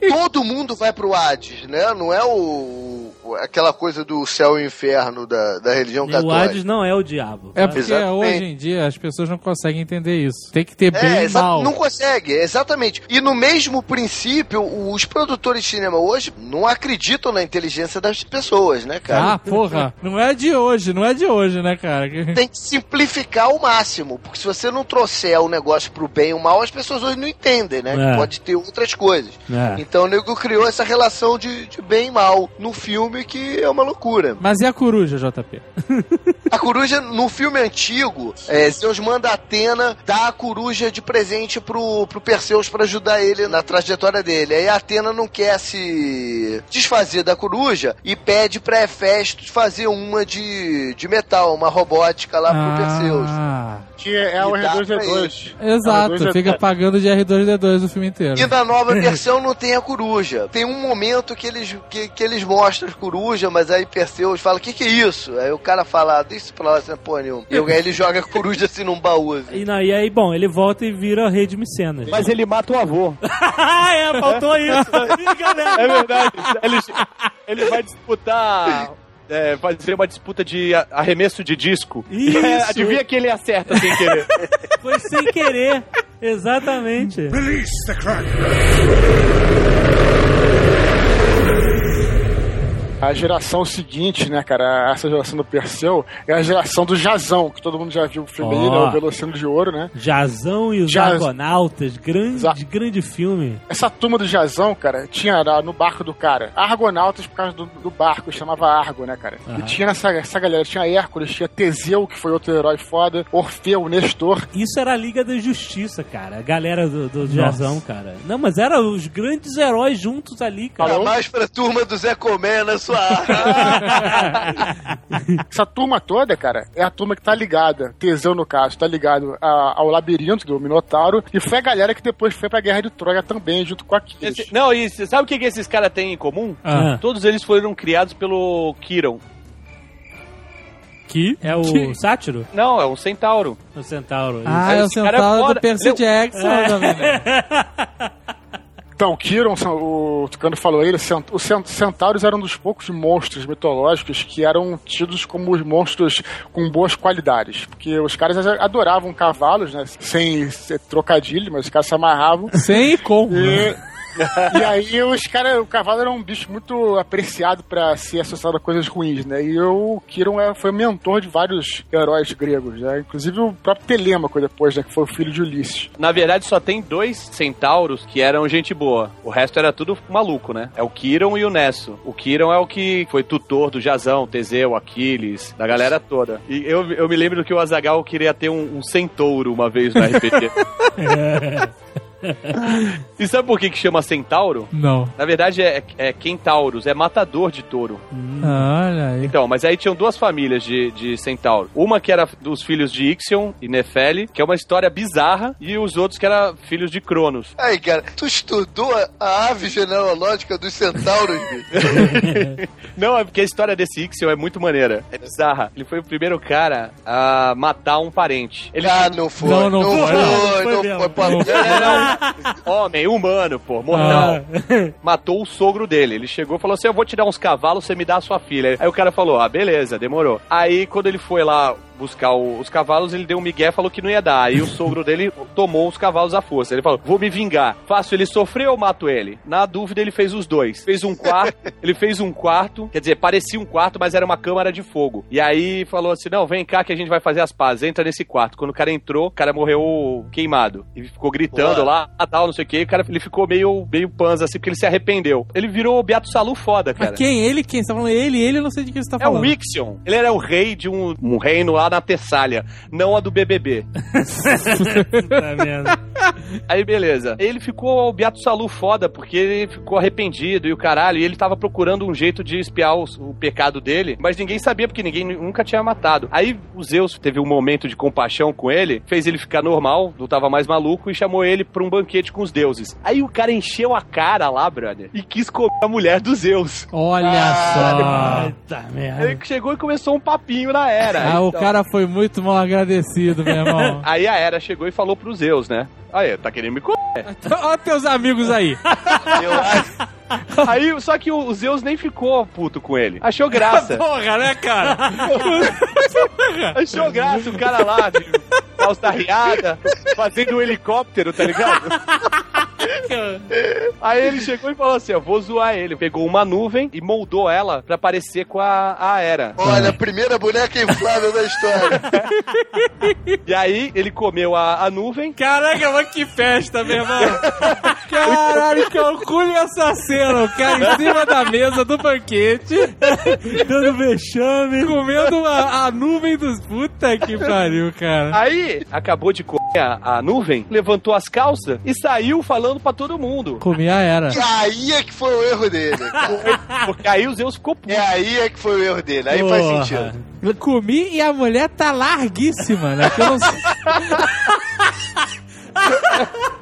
É. Todo mundo vai pro Hades, né? Não é o aquela coisa do céu e inferno da, da religião E o católica. Hades não é o diabo. É porque Exatamente. hoje em dia as pessoas não conseguem entender isso. Tem que ter bem É, e exa- mal. não consegue, exatamente. E no mesmo princípio, os produtores de cinema hoje não acreditam na inteligência das pessoas, né, cara? Ah, porra. Não é de hoje, não é de hoje, né, cara? Tem que simplificar ao máximo, porque se você não trouxer o negócio pro bem ou mal, as pessoas hoje não entendem, né? É. Que pode ter outras coisas. É. Então o nego criou essa relação de, de bem e mal no filme que é uma loucura. Mas e a coruja, JP? A coruja, no filme antigo, é, Zeus manda Atena dar a coruja de presente pro, pro Perseus pra ajudar ele na trajetória dele. Aí a Atena não quer se desfazer da coruja e pede pra Hefesto fazer uma de, de metal, uma robótica lá pro Perseus. Ah, Que é o E dá pra R2D2. exato. R2D2. Fica pagando de R2D2 o filme inteiro. E na nova versão não tem a coruja. Tem um momento que eles, que, que eles mostram a coruja, mas aí Perseus fala: O que, que é isso? Aí o cara fala: Deixa isso pra lá, sem porra nenhuma. E aí ele joga a coruja assim num baú. assim. E, não, e aí, bom, ele volta e vira rei de Micenas. Mas ele mata o avô. é, faltou isso. Galera. É verdade. Ele, ele vai disputar. É, vai ser uma disputa de arremesso de disco. Isso. É, adivinha que ele acerta sem querer. Foi sem querer. Exatamente. A geração seguinte, né, cara, essa geração do Perseu, é a geração do Jazão, que todo mundo já viu o filme aí, né, o Velocino de Ouro, né? Jazão e os Jaz- Argonautas. Grande, Exato. grande filme. Essa turma do Jazão, cara, tinha no barco do cara Argonautas por causa do, do barco, chamava Argo, né, cara? Aham. E tinha essa, essa galera, tinha Hércules, tinha Teseu, que foi outro herói foda, Orfeu, Nestor. Isso era a Liga da Justiça, cara. A galera do, do. Jazão, cara. Não, mas eram os grandes heróis juntos ali, cara. Ainda mais pra turma do Zé Comé na sua Essa turma toda, cara, é a turma que tá ligada, Teseu no caso, tá ligado a- ao labirinto do Minotauro, e foi a galera que depois foi pra Guerra de Troia também, junto com Aquiles. Esse- não, e sabe o que, que esses caras têm em comum? Ah. Todos eles foram criados pelo Kiron. Que? É o Que? Sátiro? Não, é um centauro. O Centauro. Ah, Esse é o cara é centauro foda. do Percy Ele- Jackson É. Então, o Kiron, o Tucano falou ele, os cent- centauros eram um dos poucos monstros mitológicos que eram tidos como os monstros com boas qualidades. Porque os caras adoravam cavalos, né? Sem trocadilho, mas os caras se amarravam. Sem e com. E, e aí os caras, o cavalo era um bicho muito apreciado pra ser associado a coisas ruins, né? E o Kiron é, foi mentor de vários heróis gregos, né? Inclusive o próprio Telêmaco depois, né? Que foi o filho de Ulisses. Na verdade, só tem dois centauros que eram gente boa. O resto era tudo maluco, né? É o Kiron e o Nesso. O Kiron é o que foi tutor do Jazão, Teseu, Aquiles, da galera toda. E eu, eu me lembro que o Azagal queria ter um, um centauro uma vez no RPG. e sabe por que, que chama centauro? Não. Na verdade é, é Kentauros, é matador de touro. Olha aí. Então, mas aí tinham duas famílias de, de centauro. Uma que era dos filhos de Ixion e Nefeli, que é uma história bizarra, e os outros que eram filhos de Cronos. Aí, cara, tu estudou a, ave genealógica dos centauros? Não, é porque a história desse Ixion é muito maneira. É bizarra. Ele foi o primeiro cara a matar um parente. Ele Ah, não foi. Não, não foi, foi. não foi Não foi. Pô, Não era um homem, humano, pô, mortal. Matou o sogro dele. Ele chegou e falou assim: Eu vou te dar uns cavalos, você me dá a sua filha. Aí o cara falou: Ah, beleza, demorou. Aí quando ele foi lá buscar o- os cavalos, ele deu um migué e falou que não ia dar. Aí o sogro dele tomou os cavalos à força. Ele falou: Vou me vingar. Faço ele sofrer ou mato ele? Na dúvida, ele fez os dois. Fez um quarto, ele fez um quarto, quer dizer, parecia um quarto, mas era uma câmara de fogo. E aí falou assim: Não, vem cá que a gente vai fazer as pazes. Entra nesse quarto. Quando o cara entrou, o cara morreu queimado. E ficou gritando Boa. lá, tal, não sei o que. O cara ele ficou meio, meio panza assim, porque ele se arrependeu. Ele virou o Beato Salu foda, cara. Mas quem? Ele? Quem? Você tá falando ele? Ele? Eu não sei de quem você tá É falando. o Ixion. Ele era o rei de um, um reino lá na Tessália, não a do BBB. Tá? Aí, beleza. Ele ficou o Beato Salu foda, porque ele ficou arrependido e o caralho. E ele tava procurando um jeito de espiar os- o, pecado dele, mas ninguém sabia, porque ninguém nunca tinha matado. Aí o Zeus teve um momento de compaixão com ele, fez ele ficar normal, não tava mais maluco, e chamou ele pra um banquete com os deuses. Aí o cara encheu a cara lá, brother, e quis comer a mulher do Zeus. Olha só. Puta merda. Ele chegou e começou um papinho na era. Ah, o Então- cara foi muito mal agradecido, meu irmão. Aí a Era chegou e falou pro Zeus, né? Aí, tá querendo me comer. Olha teus amigos aí. Eu acho. Aí, só que o Zeus nem ficou puto com ele. Achou graça. Porra, né, cara? Achou graça o cara lá, de calça riada, fazendo um helicóptero, tá ligado? Aí ele chegou e falou assim: ó, vou zoar ele. Pegou uma nuvem e moldou ela pra parecer com a, a Era. Olha, a primeira boneca inflável da história. E aí ele comeu a, a nuvem. Caraca, mas que festa, meu irmão. Caralho, calcule essa cena. O cara em cima da mesa do banquete, Dando vexame. comendo a, a nuvem dos... Puta que pariu, cara. Aí acabou de comer a, a nuvem, levantou as calças e saiu falando pra todo mundo. Comia era. E aí é que foi o erro dele. Porque aí o Zeus ficou puto. É aí é que foi o erro dele. Aí faz Porra. sentido. Eu comi e a mulher tá larguíssima, né? Que eu não sei.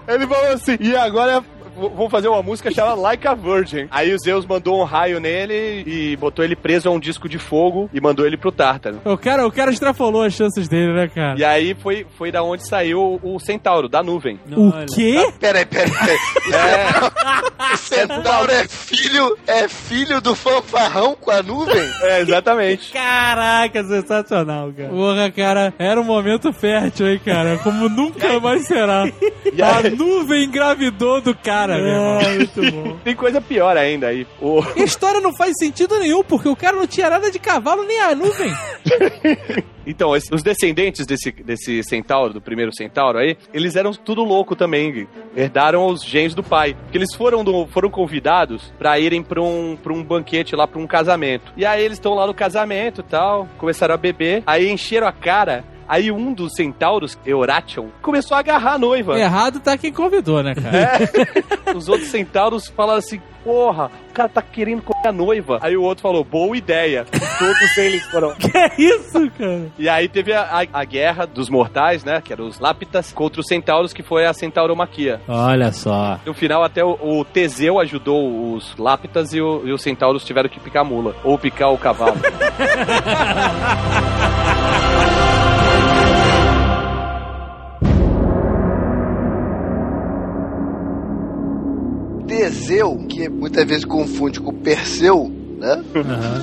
Ele falou assim, e agora v- vou fazer uma música chamada Like a Virgin. Aí o Zeus mandou um raio nele e botou ele preso a um disco de fogo e mandou ele pro Tártaro. O cara, o cara extrafalou as chances dele, né, cara? E aí foi, foi da onde saiu o centauro, da nuvem. O quê? Peraí, peraí, peraí. O centauro é filho, é filho do fanfarrão com a nuvem? É, exatamente. Caraca, sensacional, cara. Porra, cara, era um momento fértil, hein, cara? Como nunca mais será. A nuvem engravidou do cara, meu irmão. Ah, muito bom. tem coisa pior ainda aí. O, E a história não faz sentido nenhum, porque o cara não tinha nada de cavalo nem a nuvem. Então, os descendentes desse, desse centauro, do primeiro centauro aí, eles eram tudo louco também, herdaram os genes do pai. Porque eles foram, do- foram convidados pra irem pra um, pra um banquete lá, pra um casamento. E aí eles estão lá no casamento e tal, começaram a beber, aí encheram a cara. Aí um dos centauros, Euration, começou a agarrar a noiva. Errado tá quem convidou, né, cara? Os outros centauros falaram assim: Porra, o cara tá querendo comer a noiva. Aí o outro falou: Boa ideia. E todos eles foram. Que é isso, cara? E aí teve a, a- a guerra dos mortais, né? Que eram os Lápitas, contra os centauros, que foi a Centauromaquia. Olha só. No final, até o, o Teseu ajudou os Lápitas e, o- e os centauros tiveram que picar a mula. Ou picar o cavalo. Teseu, que muitas vezes confunde com Perseu, né?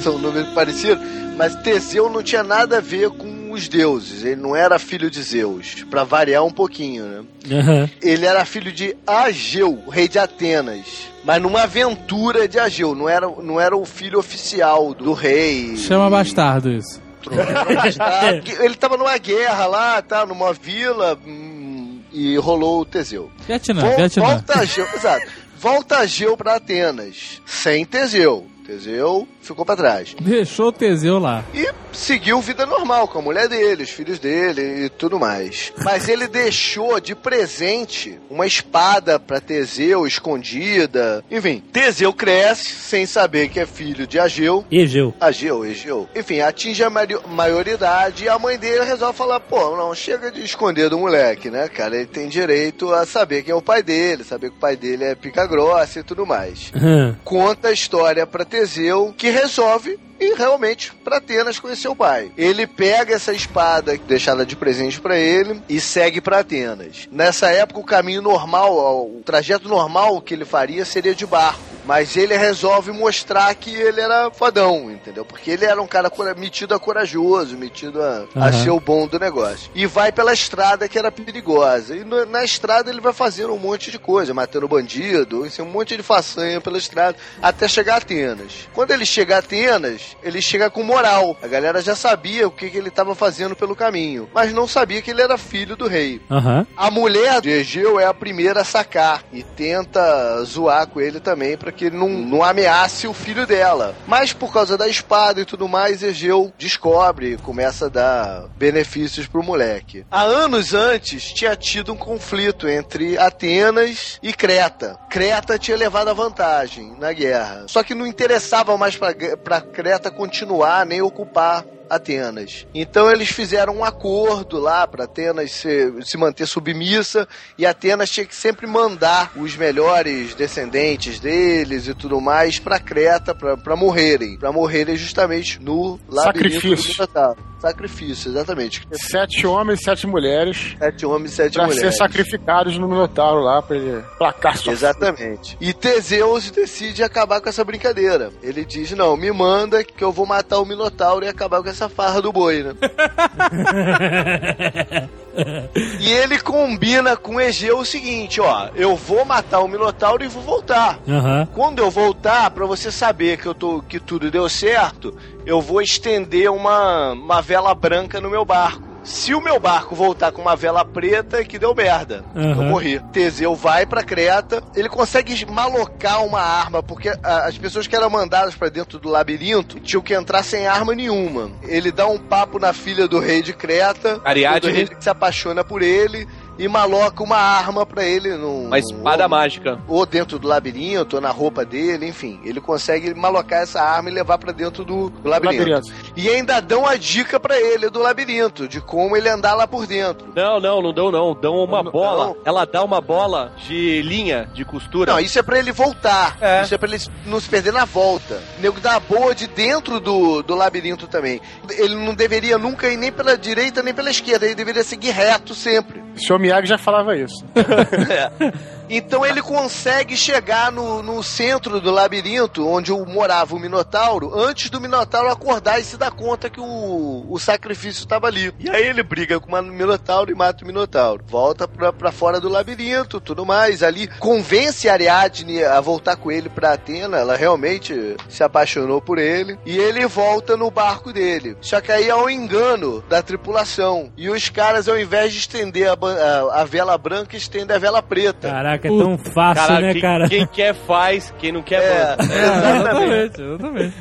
São nomes parecidos, mas Teseu não tinha nada a ver com os deuses. Ele não era filho de Zeus, pra variar um pouquinho, né? Aham. Ele era filho de Ageu, rei de Atenas. Mas numa aventura de Ageu, não era, não era o filho oficial do rei. Chama bastardo isso. Ele tava numa guerra lá, tá? Numa vila hum, e rolou o Teseu. Vietnã, Vol- Vietnã. volta Ageu, exato. Volta Ageu pra Atenas, sem Teseu. Teseu ficou pra trás. Deixou o Teseu lá. E seguiu vida normal com a mulher dele, os filhos dele e tudo mais. Mas ele deixou de presente uma espada pra Teseu escondida. Enfim, Teseu cresce sem saber que é filho de Ageu. Egeu. Ageu, Egeu. Enfim, atinge a maioridade e a mãe dele resolve falar: pô, não, chega de esconder do moleque, né, cara? Ele tem direito a saber quem é o pai dele, saber que o pai dele é pica grossa e tudo mais. Aham. Conta a história pra Teseu, que resolve ir realmente pra Atenas conhecer o pai. Ele pega essa espada deixada de presente pra ele e segue pra Atenas. Nessa época, o caminho normal, o trajeto normal que ele faria seria de barco. Mas ele resolve mostrar que ele era fodão, entendeu? Porque ele era um cara metido a corajoso, metido a, a Aham. ser o bom do negócio. E vai pela estrada que era perigosa. E no- na estrada ele vai fazendo um monte de coisa, matando bandido, assim, um monte de façanha pela estrada, até chegar a Atenas. Quando ele chega a Atenas, ele chega com moral. A galera já sabia o que, que ele estava fazendo pelo caminho, mas não sabia que ele era filho do rei. Aham. A mulher de Egeu é a primeira a sacar e tenta zoar com ele também para que ele não, não ameace o filho dela. Mas por causa da espada e tudo mais, Egeu descobre e começa a dar benefícios pro moleque. Há anos antes tinha tido um conflito entre Atenas e Creta. Creta tinha levado a vantagem na guerra. Só que não interessava mais pra pra Creta continuar nem ocupar Atenas. Então eles fizeram um acordo lá para Atenas se, se manter submissa e Atenas tinha que sempre mandar os melhores descendentes deles e tudo mais para Creta para morrerem, para morrerem justamente no Sacrifício. do Minotauro. Sacrifício, exatamente. Sete homens e sete mulheres Sete homens sete pra ser mulheres. sacrificados no Minotauro lá pra ele placar sua Exatamente. E Teseus decide acabar com essa brincadeira. Ele diz: Não, me manda que eu vou matar o Minotauro e acabar com essa farra do boi, né? e ele combina com Egeu o seguinte: Ó, eu vou matar o Minotauro e vou voltar. Aham. Quando eu voltar, pra você saber que eu tô que tudo deu certo, eu vou estender uma, uma vela branca no meu barco. Se o meu barco voltar com uma vela preta, é que deu merda. Eu Aham. morri. Teseu vai pra Creta, ele consegue malocar uma arma, porque ah, as pessoas que eram mandadas pra dentro do labirinto tinham que entrar sem arma nenhuma. Ele dá um papo na filha do rei de Creta, Ariadne. do rei que se apaixona por ele e maloca uma arma pra ele num, Uma espada mágica. ou dentro do labirinto, ou na roupa dele, enfim. Ele consegue malocar essa arma e levar pra dentro do, do labirinto. labirinto. E ainda dão a dica pra ele do labirinto, de como ele andar lá por dentro. Não, não, não dão não. Dão uma Não, bola. não. Ela dá uma bola de linha, de costura. Não, isso é pra ele voltar. É. Isso é pra ele não se perder na volta. O nego dá a boa de dentro do, do labirinto também. Ele não deveria nunca ir nem pela direita nem pela esquerda. Ele deveria seguir reto sempre. O senhor Miyagi já falava isso. Então ele consegue chegar no, no centro do labirinto, onde morava o Minotauro, antes do Minotauro acordar e se dar conta que o, o sacrifício estava ali. E aí ele briga com o Minotauro e mata o Minotauro. Volta pra, pra fora do labirinto, tudo mais. Ali convence a Ariadne a voltar com ele pra Atena. Ela realmente se apaixonou por ele. E ele volta no barco dele. Só que aí há um engano da tripulação. E os caras, ao invés de estender a, a- a vela branca, estendem a vela preta. Caraca, é tão fácil, né, quem, cara? quem quer faz, quem não quer É, manda. exatamente. exatamente.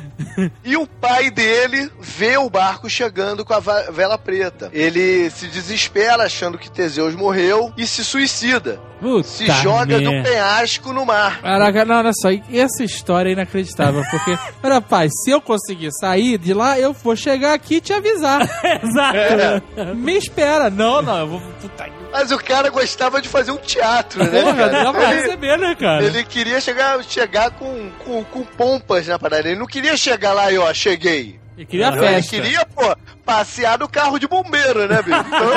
E o pai dele vê o barco chegando com a vela preta. Ele se desespera achando que Teseus morreu e se suicida. Puta Se joga do merda. penhasco no mar. Caraca, não, olha só, e essa história é inacreditável, porque, pai, se eu conseguir sair de lá, eu vou chegar aqui e te avisar. Exato. Me espera. Não, não, eu vou. Puta que Mas o cara gostava de fazer um teatro, né? porra, cara? dá pra Ele- receber, né, cara? Ele queria chegar, chegar com, com, com pompas na parada. Ele não queria chegar lá e, ó, cheguei. Ele queria a Ele festa. queria, pô, passear no carro de bombeiro, né, bicho? Então,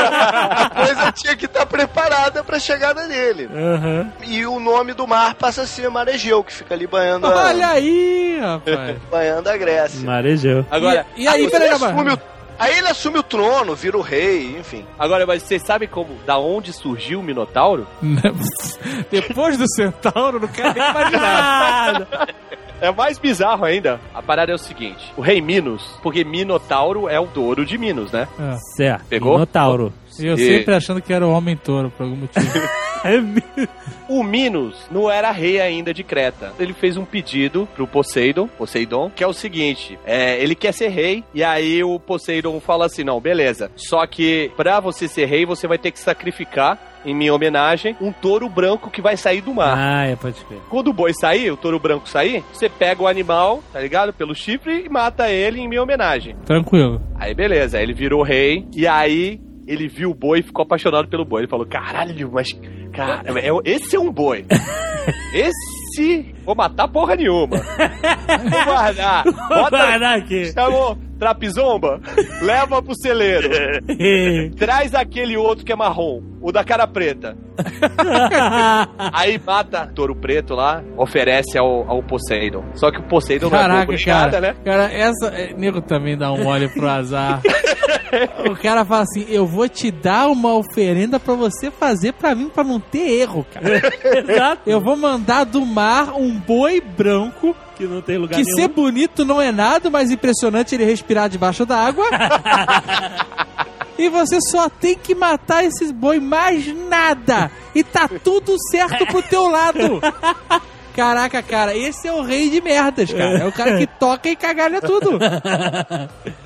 a coisa tinha que estar preparada pra chegada dele. Aham. E o nome do mar passa a ser Maregeu, que fica ali banhando, a, Olha aí, rapaz. banhando a Grécia. Marejeu. Agora, e, e aí, peraí, assume rapaz. o- Aí ele assume o trono, vira o rei, enfim. Agora, mas vocês sabem como, da onde surgiu o Minotauro? Depois do centauro, não quero nem imaginar. É mais bizarro ainda. A parada é o seguinte: o rei Minos, porque Minotauro é o touro de Minos, né? É. Certo. Pegou? Minotauro. Eu E- sempre achando que era o homem touro, por algum motivo. O Minos não era rei ainda de Creta. Ele fez um pedido pro Poseidon, Poseidon, que é o seguinte: é, ele quer ser rei, e aí o Poseidon fala assim: não, beleza. Só que pra você ser rei, você vai ter que sacrificar, em minha homenagem, um touro branco que vai sair do mar. Ah, é, pode crer. Quando o boi sair, o touro branco sair, você pega o animal, tá ligado? Pelo chifre e mata ele em minha homenagem. Tranquilo. Aí beleza, aí ele virou rei e aí ele viu o boi e ficou apaixonado pelo boi. Ele falou: caralho, mas. Cara, é- esse é um boi. Esse. Vou matar porra nenhuma. Vou guardar. Bota. Guardar aqui. Chamou Trapizomba, leva pro celeiro. Traz aquele outro que é marrom, o da cara preta. Aí mata touro preto lá, oferece ao, ao Poseidon. Só que o Poseidon não é Caraca, bobo cara. nada, né? Cara, essa. é, Nego também dá um olho pro azar. o cara fala assim: Eu vou te dar uma oferenda pra você fazer pra mim, pra não ter erro, cara. Exato. Eu vou mandar do mar um boi branco. Que não tem lugar Que nenhum. ser bonito não é nada, mas impressionante ele respirar debaixo da água. e você só tem que matar esses boi, mais nada. E tá tudo certo pro teu lado. Caraca, cara, esse é o rei de merdas, cara. É o cara que toca e cagalha tudo.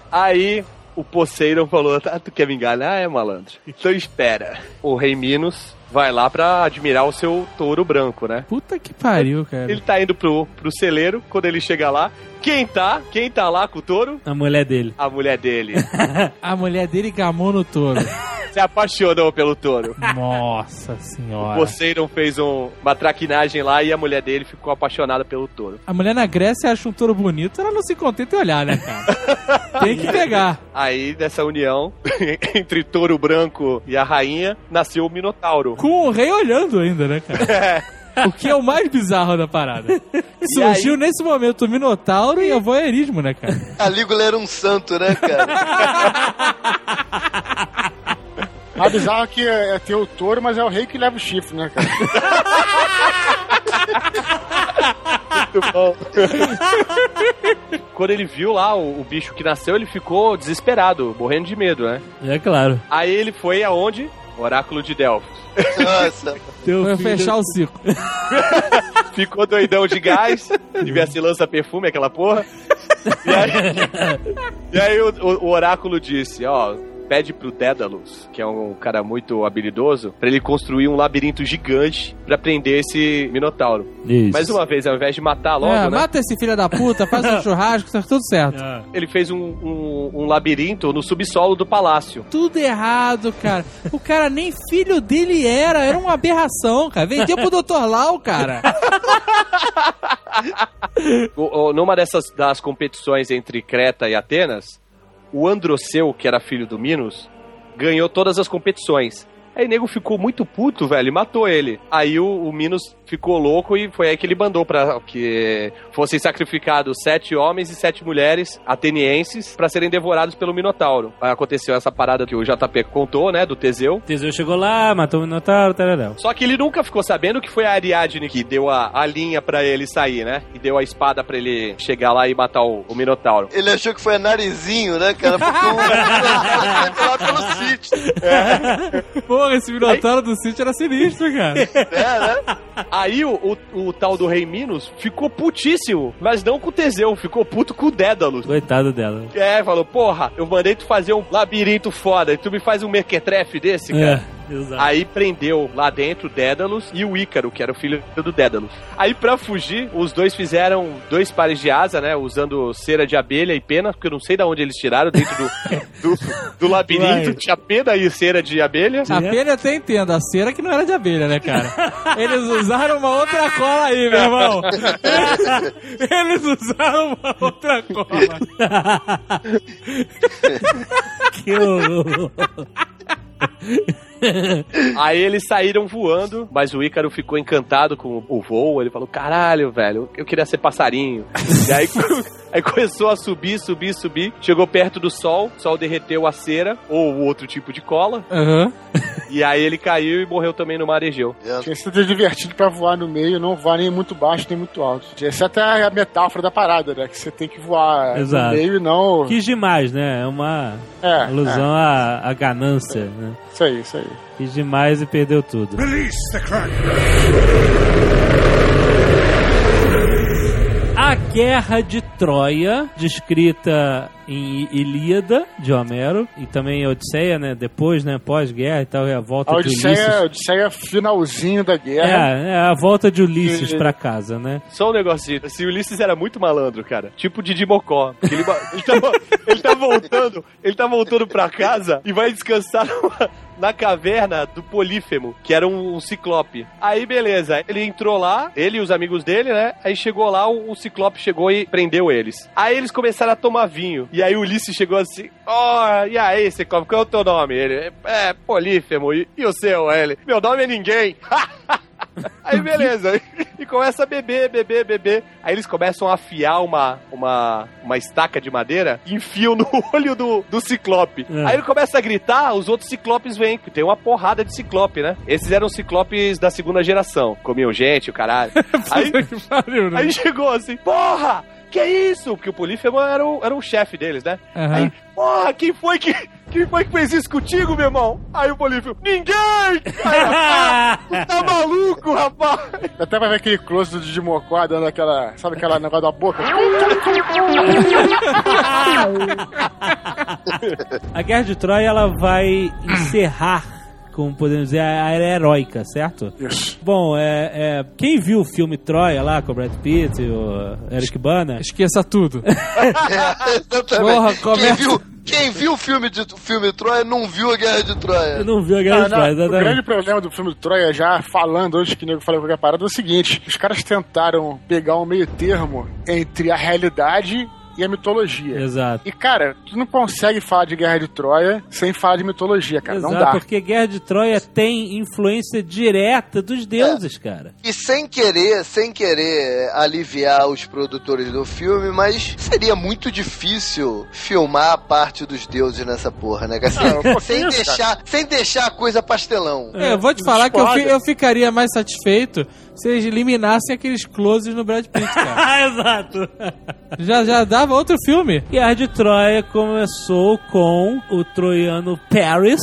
Aí o Poseidon falou: tá, tu quer me enganar, é malandro? Então espera. O rei Minos vai lá pra admirar o seu touro branco, né? Puta que pariu, cara. Ele tá indo pro, pro celeiro, quando ele chega lá, quem tá? Quem tá lá com o touro? A mulher dele. A mulher dele. A mulher dele gamou no touro. Se apaixonou pelo touro. Nossa senhora. Poseidon fez um- uma traquinagem lá e a mulher dele ficou apaixonada pelo touro. A mulher na Grécia acha um touro bonito, ela não se contenta em olhar, né, cara? Tem que pegar. Aí, dessa união entre touro branco e a rainha, nasceu o Minotauro. Com o rei olhando ainda, né, cara? O que é o mais bizarro da parada. Surgiu nesse momento o Minotauro e o voyeurismo, né, cara? A Lígula era um santo, né, cara? A bizarro é que é, é ter o touro, mas é o rei que leva o chifre, né, cara? Muito bom. Quando ele viu lá o, o bicho que nasceu, ele ficou desesperado, morrendo de medo, né? É claro. Aí ele foi aonde? Oráculo de Delfos. Nossa. Teu Foi filho- fechar o ciclo. Ficou doidão de gás, devia ser lança-perfume, aquela porra. E aí, e aí o, o- o oráculo disse, ó, pede pro Dédalus, que é um cara muito habilidoso, pra ele construir um labirinto gigante pra prender esse Minotauro. Isso. Mais uma vez, ao invés de matar logo, É, né? mata esse filho da puta, faz um churrasco, tá tudo certo. Ah. Ele fez um, um- um labirinto no subsolo do palácio. Tudo errado, cara. O cara nem filho dele era, era uma aberração, cara. Vendeu pro Dr. Lau, cara. O- o- numa dessas das competições entre Creta e Atenas, o Androceu, que era filho do Minos, ganhou todas as competições. Aí o nego ficou muito puto, velho, e matou ele. Aí o, o Minos ficou louco e foi aí que ele mandou pra que fossem sacrificados sete homens e sete mulheres atenienses pra serem devorados pelo Minotauro. Aí aconteceu essa parada que o JP contou, né, do Teseu. Teseu chegou lá, matou o Minotauro, tararau. Só que ele nunca ficou sabendo que foi a Ariadne que deu a, a linha pra ele sair, né? E deu a espada pra ele chegar lá e matar o, o Minotauro. Ele achou que foi a narizinho, né, cara? Ficou lá pelo sítio. Porra, esse Minotauro do sítio era sinistro, cara. É, né? Aí o, o, o tal do Rei Minos ficou putíssimo, mas não com o Teseu, ficou puto com o Dédalo. Coitado dela. É, falou, porra, eu mandei tu fazer um labirinto foda e tu me faz um mequetrefe desse, cara. É, exato. Aí prendeu lá dentro Dédalus e o Ícaro, que era o filho do Dédalus. Aí pra fugir, os dois fizeram dois pares de asa, né? Usando cera de abelha e pena, porque eu não sei de onde eles tiraram dentro do, do, do labirinto. Vai. Tinha pena e cera de abelha. A pena eu até entendo, a cera que não era de abelha, né, cara? Eles usaram uma outra cola aí, meu irmão. Eles usaram uma outra cola. que horror. Aí eles saíram voando, mas o Ícaro ficou encantado com o voo. Ele falou: caralho, velho, eu queria ser passarinho. e aí. Aí começou a subir, subir, subir. Chegou perto do sol, o sol derreteu a cera, ou o outro tipo de cola. Aham. E aí ele caiu e morreu também no mar Egeu. Tinha sido divertido pra voar no meio, não voar nem muito baixo, nem muito alto. Essa é até a metáfora da parada, né? Que você tem que voar Exato. no meio e não. Quis demais, né? É uma É, alusão à, à ganância, né? é, isso aí, isso aí. Quis demais e perdeu tudo. A Guerra de Troia, descrita em Ilíada, de Homero, e também em Odisseia, né? Depois, né? Pós-guerra e tal, é a volta A de Odisseia, Ulisses. a Odisseia é finalzinho da guerra. É, é a volta de Ulisses E- pra casa, né? Só um negocinho. Esse Ulisses era muito malandro, cara. Tipo Didi Mocó. Porque Ele, ele, tá, ele tá voltando, ele tá voltando pra casa e vai descansar numa- na caverna do Polífemo, que era um, um ciclope. Aí, beleza. Ele entrou lá, ele e os amigos dele, né? Aí chegou lá, o, o ciclope chegou e prendeu eles. Aí eles começaram a tomar vinho. E aí o Ulisses chegou assim: Ó, e aí, ciclope, qual é o teu nome? Ele, é, Polífemo. E, e o seu? Ele, meu nome é ninguém. Aí beleza. E começa a beber, beber, beber. Aí eles começam a afiar uma, uma, uma estaca de madeira e enfiam no olho do, do ciclope. É. Aí ele começa a gritar, os outros ciclopes vêm, que tem uma porrada de ciclope, né? Esses eram ciclopes da segunda geração. Comiam gente, o caralho. Aí, né? aí chegou assim, porra! Que isso? Porque o Polífemo era o, era o chefe deles, né? Aham. Aí, porra, quem foi que. Quem foi que fez isso contigo, meu irmão? Aí o Polífemo, ninguém! Aí, tá maluco, rapaz? Até vai ver aquele close do Didi Mocó dando aquela. Sabe aquela negócio da boca? A Guerra de Troia, ela vai encerrar, como podemos dizer, a era heróica, certo? Isso. Bom, é, é, quem viu o filme Troia lá com o Brad Pitt e o Eric Bana, Esqueça tudo. É, exatamente. Porra, quem, começa- viu, quem viu o filme de o filme Troia não viu a Guerra de Troia. eu não vi a Guerra Ah, de não, Troia, o exatamente. grande problema do filme do Troia, já falando antes que o nego falou qualquer parada, é o seguinte: os caras tentaram pegar um meio termo entre a realidade e a mitologia. Exato. E, cara, tu não consegue falar de Guerra de Troia sem falar de mitologia, cara. Exato, não dá. porque Guerra de Troia tem influência direta dos deuses, cara. E sem querer, sem querer aliviar os produtores do filme, mas seria muito difícil filmar a parte dos deuses nessa porra, né? Assim, Não, sem, cara. deixar, sem deixar a coisa pastelão. É, eu vou te falar que eu, fi- eu ficaria mais satisfeito se eles eliminassem aqueles closes no Brad Pitt, cara. Ah, exato. já, já outro filme. Guerra de Troia começou com o troiano Paris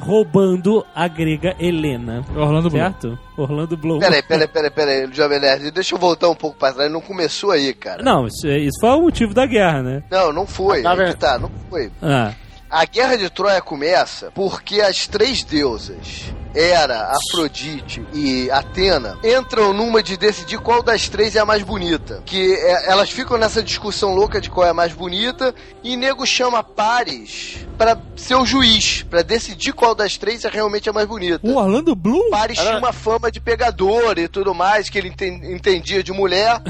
roubando a grega Helena. Orlando Bloom. Certo? Orlando Bloom. Peraí, peraí, peraí, peraí, Jovem Nerd, deixa eu voltar um pouco pra trás, não começou aí, cara. Não, isso, isso foi o motivo da guerra, né? Não, não foi. Tá que vendo? tá, não foi. Ah, A Guerra de Troia começa porque as três deusas, Hera, Afrodite e Atena, entram numa de decidir qual das três é a mais bonita. Que é- elas ficam nessa discussão louca de qual é a mais bonita e nego chama Paris pra ser o juiz, pra decidir qual das três é realmente a mais bonita. O Orlando Bloom? Paris tinha uma fama de pegador e tudo mais, que ele enten- entendia de mulher.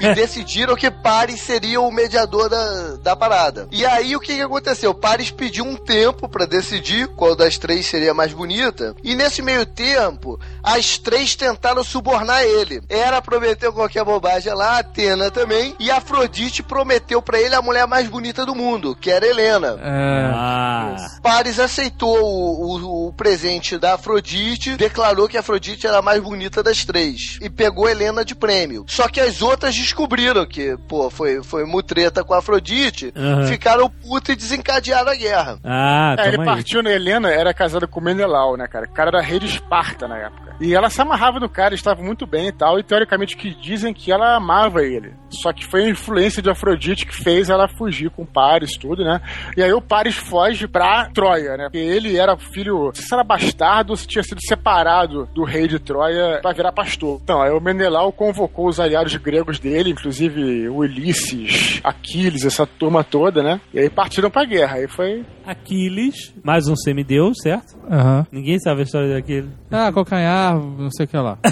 E decidiram que Paris seria o mediador da, da parada. E aí o que, que aconteceu? Paris pediu um tempo pra decidir qual das três seria a mais bonita. E nesse meio tempo, as três tentaram subornar ele. Era prometeu qualquer bobagem lá, Atena também. E Afrodite prometeu pra ele a mulher mais bonita do mundo, que era Helena. É. ah. Paris aceitou o, o- o presente da Afrodite, declarou que a Afrodite era a mais bonita das três e pegou Helena de prêmio. Só que as outras descobriram que, pô, foi, foi mutreta com a Afrodite, Aham. ficaram putas e desencadearam a guerra. Ah, É, ele aí. partiu na Helena, era casado com Menelau, né, cara? O cara era rei de Esparta na época. E ela se amarrava no cara, estava muito bem e tal, e teoricamente que dizem que ela amava ele. Só que foi a influência de Afrodite que fez ela fugir com Paris, tudo, né? E aí o Paris foge pra Troia, né? Porque ele era filho, não sei se era bastardo ou se tinha sido separado do rei de Troia pra virar pastor. Então, aí o Menelau convocou os aliados gregos dele, inclusive o Ulisses, Aquiles, essa turma toda, né? E aí partiram pra guerra. Aí foi Aquiles, mais um semideus, certo? Aham. Ninguém sabe a história daquele. Ah, calcanhar, não sei o que lá.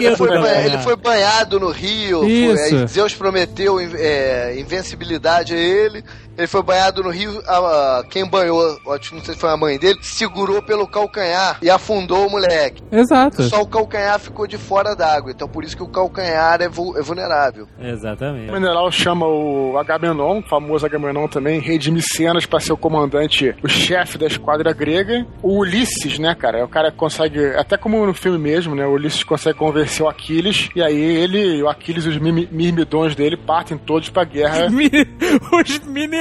Ele foi, do ba- calcanhar? ele foi banhado no rio, foi- Zeus prometeu é, invencibilidade a ele. Ele foi banhado no rio, a- a- quem banhou, acho que não sei se foi a mãe dele, segurou pelo calcanhar e afundou o moleque. Exato. Só o calcanhar ficou de fora d'água, então por isso que o calcanhar é, vu- é vulnerável. Exatamente. O mineral chama o Agamenon, o famoso Agamenon também, rei de Micenas, pra ser o comandante, o chefe da esquadra grega. O Ulisses, né, cara? É o cara que consegue, até como no filme mesmo, né? O Ulisses consegue convencer o Aquiles, e aí ele, o Aquiles e os mirmidões dele partem todos pra guerra. Mi-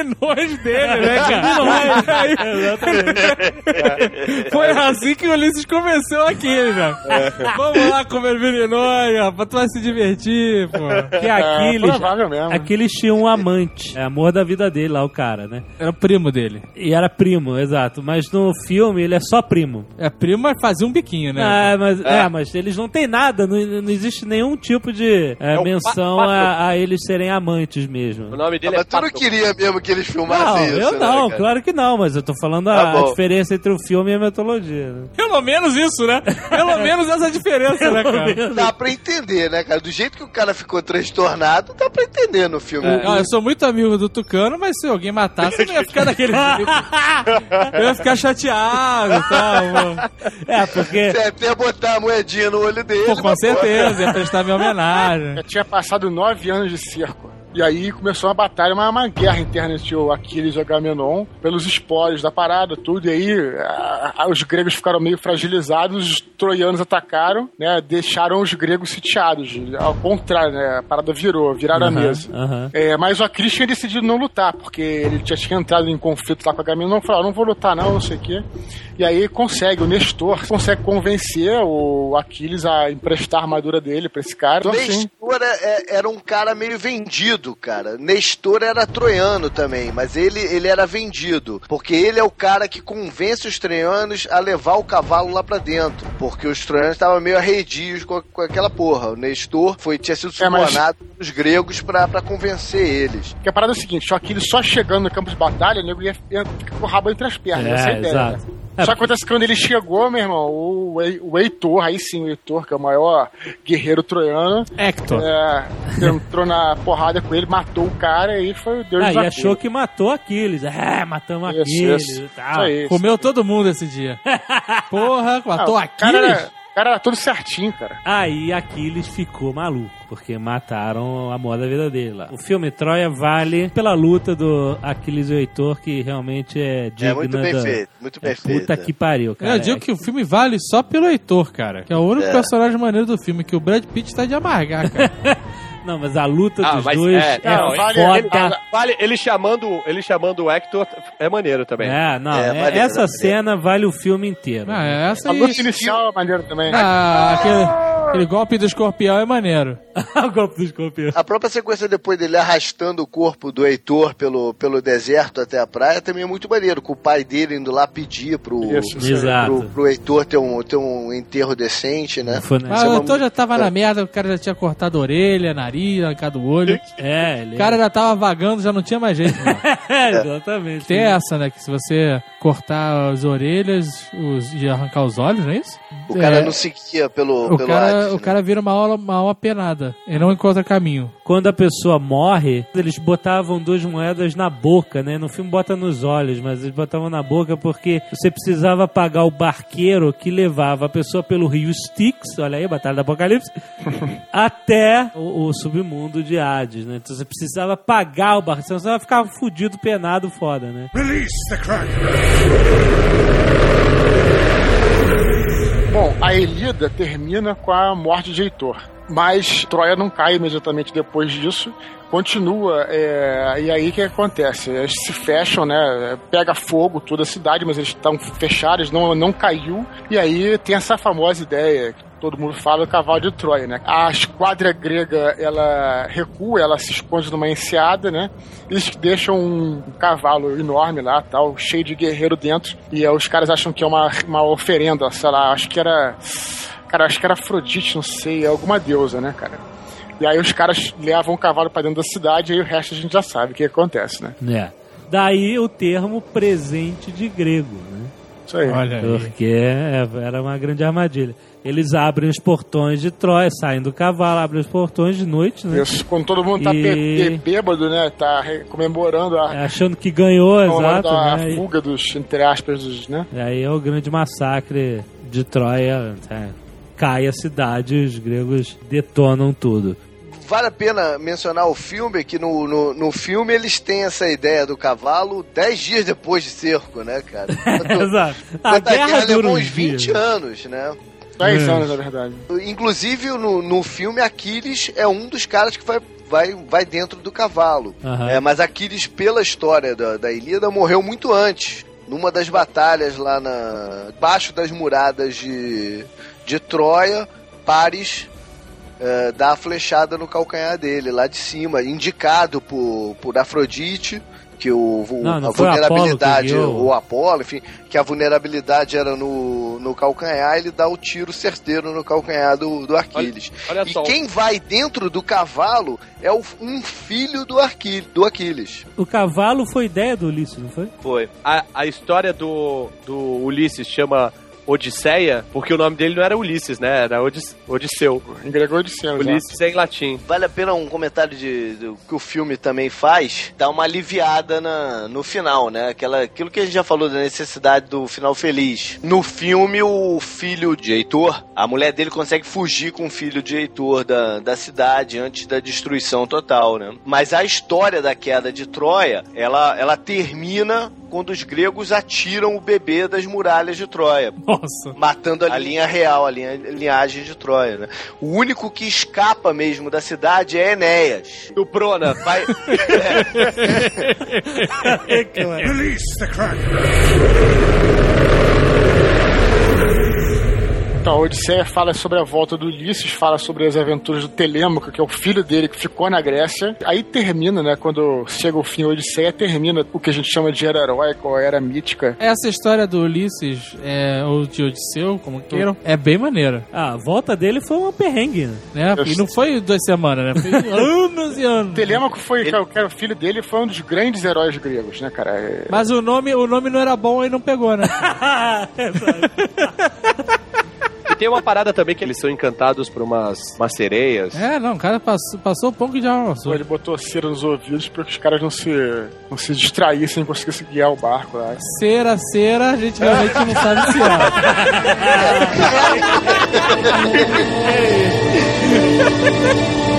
Meninões dele, né, cara? Foi assim que o Ulisses começou aqui, já. Vamos lá comer meninões, rapaz. Tu vai se divertir, pô. Que É, Aquiles, provável mesmo. Aquiles tinha um amante. É amor da vida dele lá, o cara, né? Era o primo dele. E era primo, exato. Mas no filme ele é só primo. É primo, mas fazia um biquinho, né? Ah, mas, é. mas eles não têm nada, não, não existe nenhum tipo de é, É menção a, a eles serem amantes mesmo. O nome dele mas é tu não queria mesmo que eles Não, filmassem isso, eu né, não, cara? claro que não, mas eu tô falando Tá a, a diferença entre o filme e a mitologia. Né? Pelo menos isso, né? Pelo menos essa diferença, né, cara? Dá pra entender, né, cara? Do jeito que o cara ficou transtornado, dá pra entender no filme. Ó, eu sou muito amigo do Tucano, mas se alguém matasse, eu não ia ficar daquele jeito. Eu ia ficar chateado e tal. mano. É, porque Você até botar a moedinha no olho dele. Pô, com certeza, ia prestar minha homenagem. Já tinha passado nove anos de cerco. E aí começou uma batalha, uma, uma guerra interna entre o Aquiles e o Agamenon, pelos espólios da parada, tudo. E aí a- a- os gregos ficaram meio fragilizados, os troianos atacaram, né? Deixaram os gregos sitiados. Ao contrário, né? A parada virou, viraram a Aham, mesa. aham. É, mas o Aquiles tinha decidido não lutar, porque ele já tinha entrado em conflito lá com o Agamenon, falou, "Ah, não vou lutar não, não sei o quê. E aí consegue, o Nestor consegue convencer o Aquiles a emprestar a armadura dele pra esse cara. Então, assim, Nestor é- era um cara meio vendido, cara. Nestor era troiano também, mas ele, ele era vendido. Porque ele é o cara que convence os troianos a levar o cavalo lá pra dentro. Porque os troianos estavam meio arredios com, com aquela porra. O Nestor foi, tinha sido É, mas- subornado pelos gregos pra, pra convencer eles. Porque a parada é o seguinte, só que ele só chegando no campo de batalha, o nego ia, ia ficar com o rabo entre as pernas, É, essa é a ideia. exato. né? É, Só que acontece que quando ele chegou, meu irmão, o, o Heitor, aí sim, o Heitor, que é o maior guerreiro troiano, Hector. é, entrou na porrada com ele, matou o cara e foi o Deus Aí dos Ah, achou que matou Aquiles. É, matamos Isso, Aquiles isso. e tal. Isso. Comeu todo mundo esse dia. Porra, matou Ah, cara Aquiles? o cara era todo certinho, cara. Aí Aquiles ficou maluco, porque mataram a moda da vida dele lá. O filme Troia vale pela luta do Aquiles e o Heitor, que realmente é digna É muito bem da... feito, muito bem É, feito. puta que pariu, cara. Eu digo que o filme vale só pelo Heitor, cara. Que é o único É. personagem maneiro do filme, que o Brad Pitt tá de amargar, cara. Não, mas a luta Ah, dos mas dois é- é, não, vale- foda. ele- Vale, ele chamando, ele chamando o Hector é maneiro também. É, não, É, é- maneiro, essa maneiro. cena vale o filme inteiro. Ah, essa A luta inicial é maneiro também. Ah, aquele, aquele golpe do escorpião é maneiro. o golpe do escorpião. A própria sequência depois dele arrastando o corpo do Heitor pelo, pelo deserto até a praia também é muito maneiro, com o pai dele indo lá pedir pro, Isso, pro, pro Heitor ter um, ter um enterro decente, né? Foi, né? Ah, é o uma- Heitor já tava na merda, o cara já tinha cortado a orelha, nariz, arrancado o olho. É, ele O cara já tava vagando, já não tinha mais jeito. Não. é, exatamente. Tem essa, né? Que se você cortar as orelhas os, e arrancar os olhos, não é isso? O cara É, não seguia pelo, o pelo cara, Hades, o né? cara vira uma alma, uma alma penada. Ele não encontra caminho. Quando a pessoa morre, eles botavam duas moedas na boca, né? No filme bota nos olhos, mas eles botavam na boca porque você precisava pagar o barqueiro que levava a pessoa pelo rio Styx, olha aí, Batalha do Apocalipse, até o, o submundo de Hades, né? Então você precisava pagar o barqueiro, senão você vai ficar fudido, penado, foda, né? Bom, a Elida termina com a morte de Heitor. Mas Troia não cai imediatamente depois disso. Continua, é, e aí o que acontece? Eles se fecham, né? Pega fogo toda a cidade, mas eles estão fechados, não, não caiu. E aí tem essa famosa ideia todo mundo fala do cavalo de Troia, né? A esquadra grega, ela recua, ela se esconde numa enseada, né? Eles deixam um cavalo enorme lá, tal, cheio de guerreiro dentro. E aí os caras acham que é uma, uma oferenda, sei lá, acho que era... Cara, acho que era Afrodite, não sei, é alguma deusa, né, cara? E aí os caras levam o cavalo pra dentro da cidade e aí o resto a gente já sabe o que acontece, né? É. Daí o termo presente de grego, né? Isso aí. Olha aí. Porque é, era uma grande armadilha. Eles abrem os portões de Troia, saem do cavalo, abrem os portões de noite, né? Isso, quando todo mundo tá E- bê- bê- bêbado, né? Tá comemorando a, Achando que ganhou, exato, a né? E- fuga dos, entre aspas, dos, né? E aí é o grande massacre de Troia. é, cai a cidade, os gregos detonam tudo. Vale a pena mencionar o filme, que no, no, no filme eles têm essa ideia do cavalo 10 dias depois de cerco, né, cara? Exato. A enquanto guerra dura levou uns uns 20 dias. anos, né? 10 É. anos, na verdade. Inclusive, no, no filme, Aquiles é um dos caras que vai, vai, vai dentro do cavalo. Aham. É, mas Aquiles, pela história da, da Ilíada, morreu muito antes. Numa das batalhas lá na. Baixo das muradas de, de Troia, Paris é, dá a flechada no calcanhar dele, lá de cima, indicado por, por Afrodite. Que o, o- Não, não a Apolo vulnerabilidade, o Apolo, enfim, que a vulnerabilidade era no, no calcanhar, ele dá o tiro certeiro no calcanhar do, do Aquiles. Olha E só. quem vai dentro do cavalo é o- um filho do, Arqui, do Aquiles. O cavalo foi ideia do Ulisses, não foi? Foi. A, a história do, do Ulisses chama Odisseia, porque o nome dele não era Ulisses, né? Era Odis, Odisseu. Em grego cena, Ulisses é em latim. Vale a pena um comentário de, do que o filme também faz, dá uma aliviada na, no final, né? Aquela, aquilo que a gente já falou da necessidade do final feliz. No filme, o filho de Heitor, a mulher dele consegue fugir com o filho de Heitor da, da cidade antes da destruição total, né? Mas a história da queda de Troia, ela, ela termina quando os gregos atiram o bebê das muralhas de Troia Nossa. matando a linha real, a linha, a linhagem de Troia, né? O único que escapa mesmo da cidade é Enéas. Do Prona. Vai, Então, a Odisseia fala sobre a volta do Ulisses, fala sobre as aventuras do Telêmaco, que é o filho dele que ficou na Grécia. Aí termina, né? Quando chega o fim, a Odisseia termina o que a gente chama de era heróica ou era mítica. Essa história do Ulisses, é, ou de Odisseu, como queiram, é bem maneira. Ah, a volta dele foi uma perrengue, né? Né? E não foi duas semanas, né? Foi anos e anos. Telêmaco foi, que era o filho dele, foi um dos grandes heróis gregos, né, cara? É- Mas o nome, o nome não era bom e não pegou, né? E tem uma parada também que eles são encantados por umas, umas sereias. É, não, o cara passou, passou o pão que já amassou. Ele botou cera nos ouvidos para que os caras não se, não se distraíssem e conseguissem guiar o barco lá. Cera, cera, a gente realmente não sabe se é.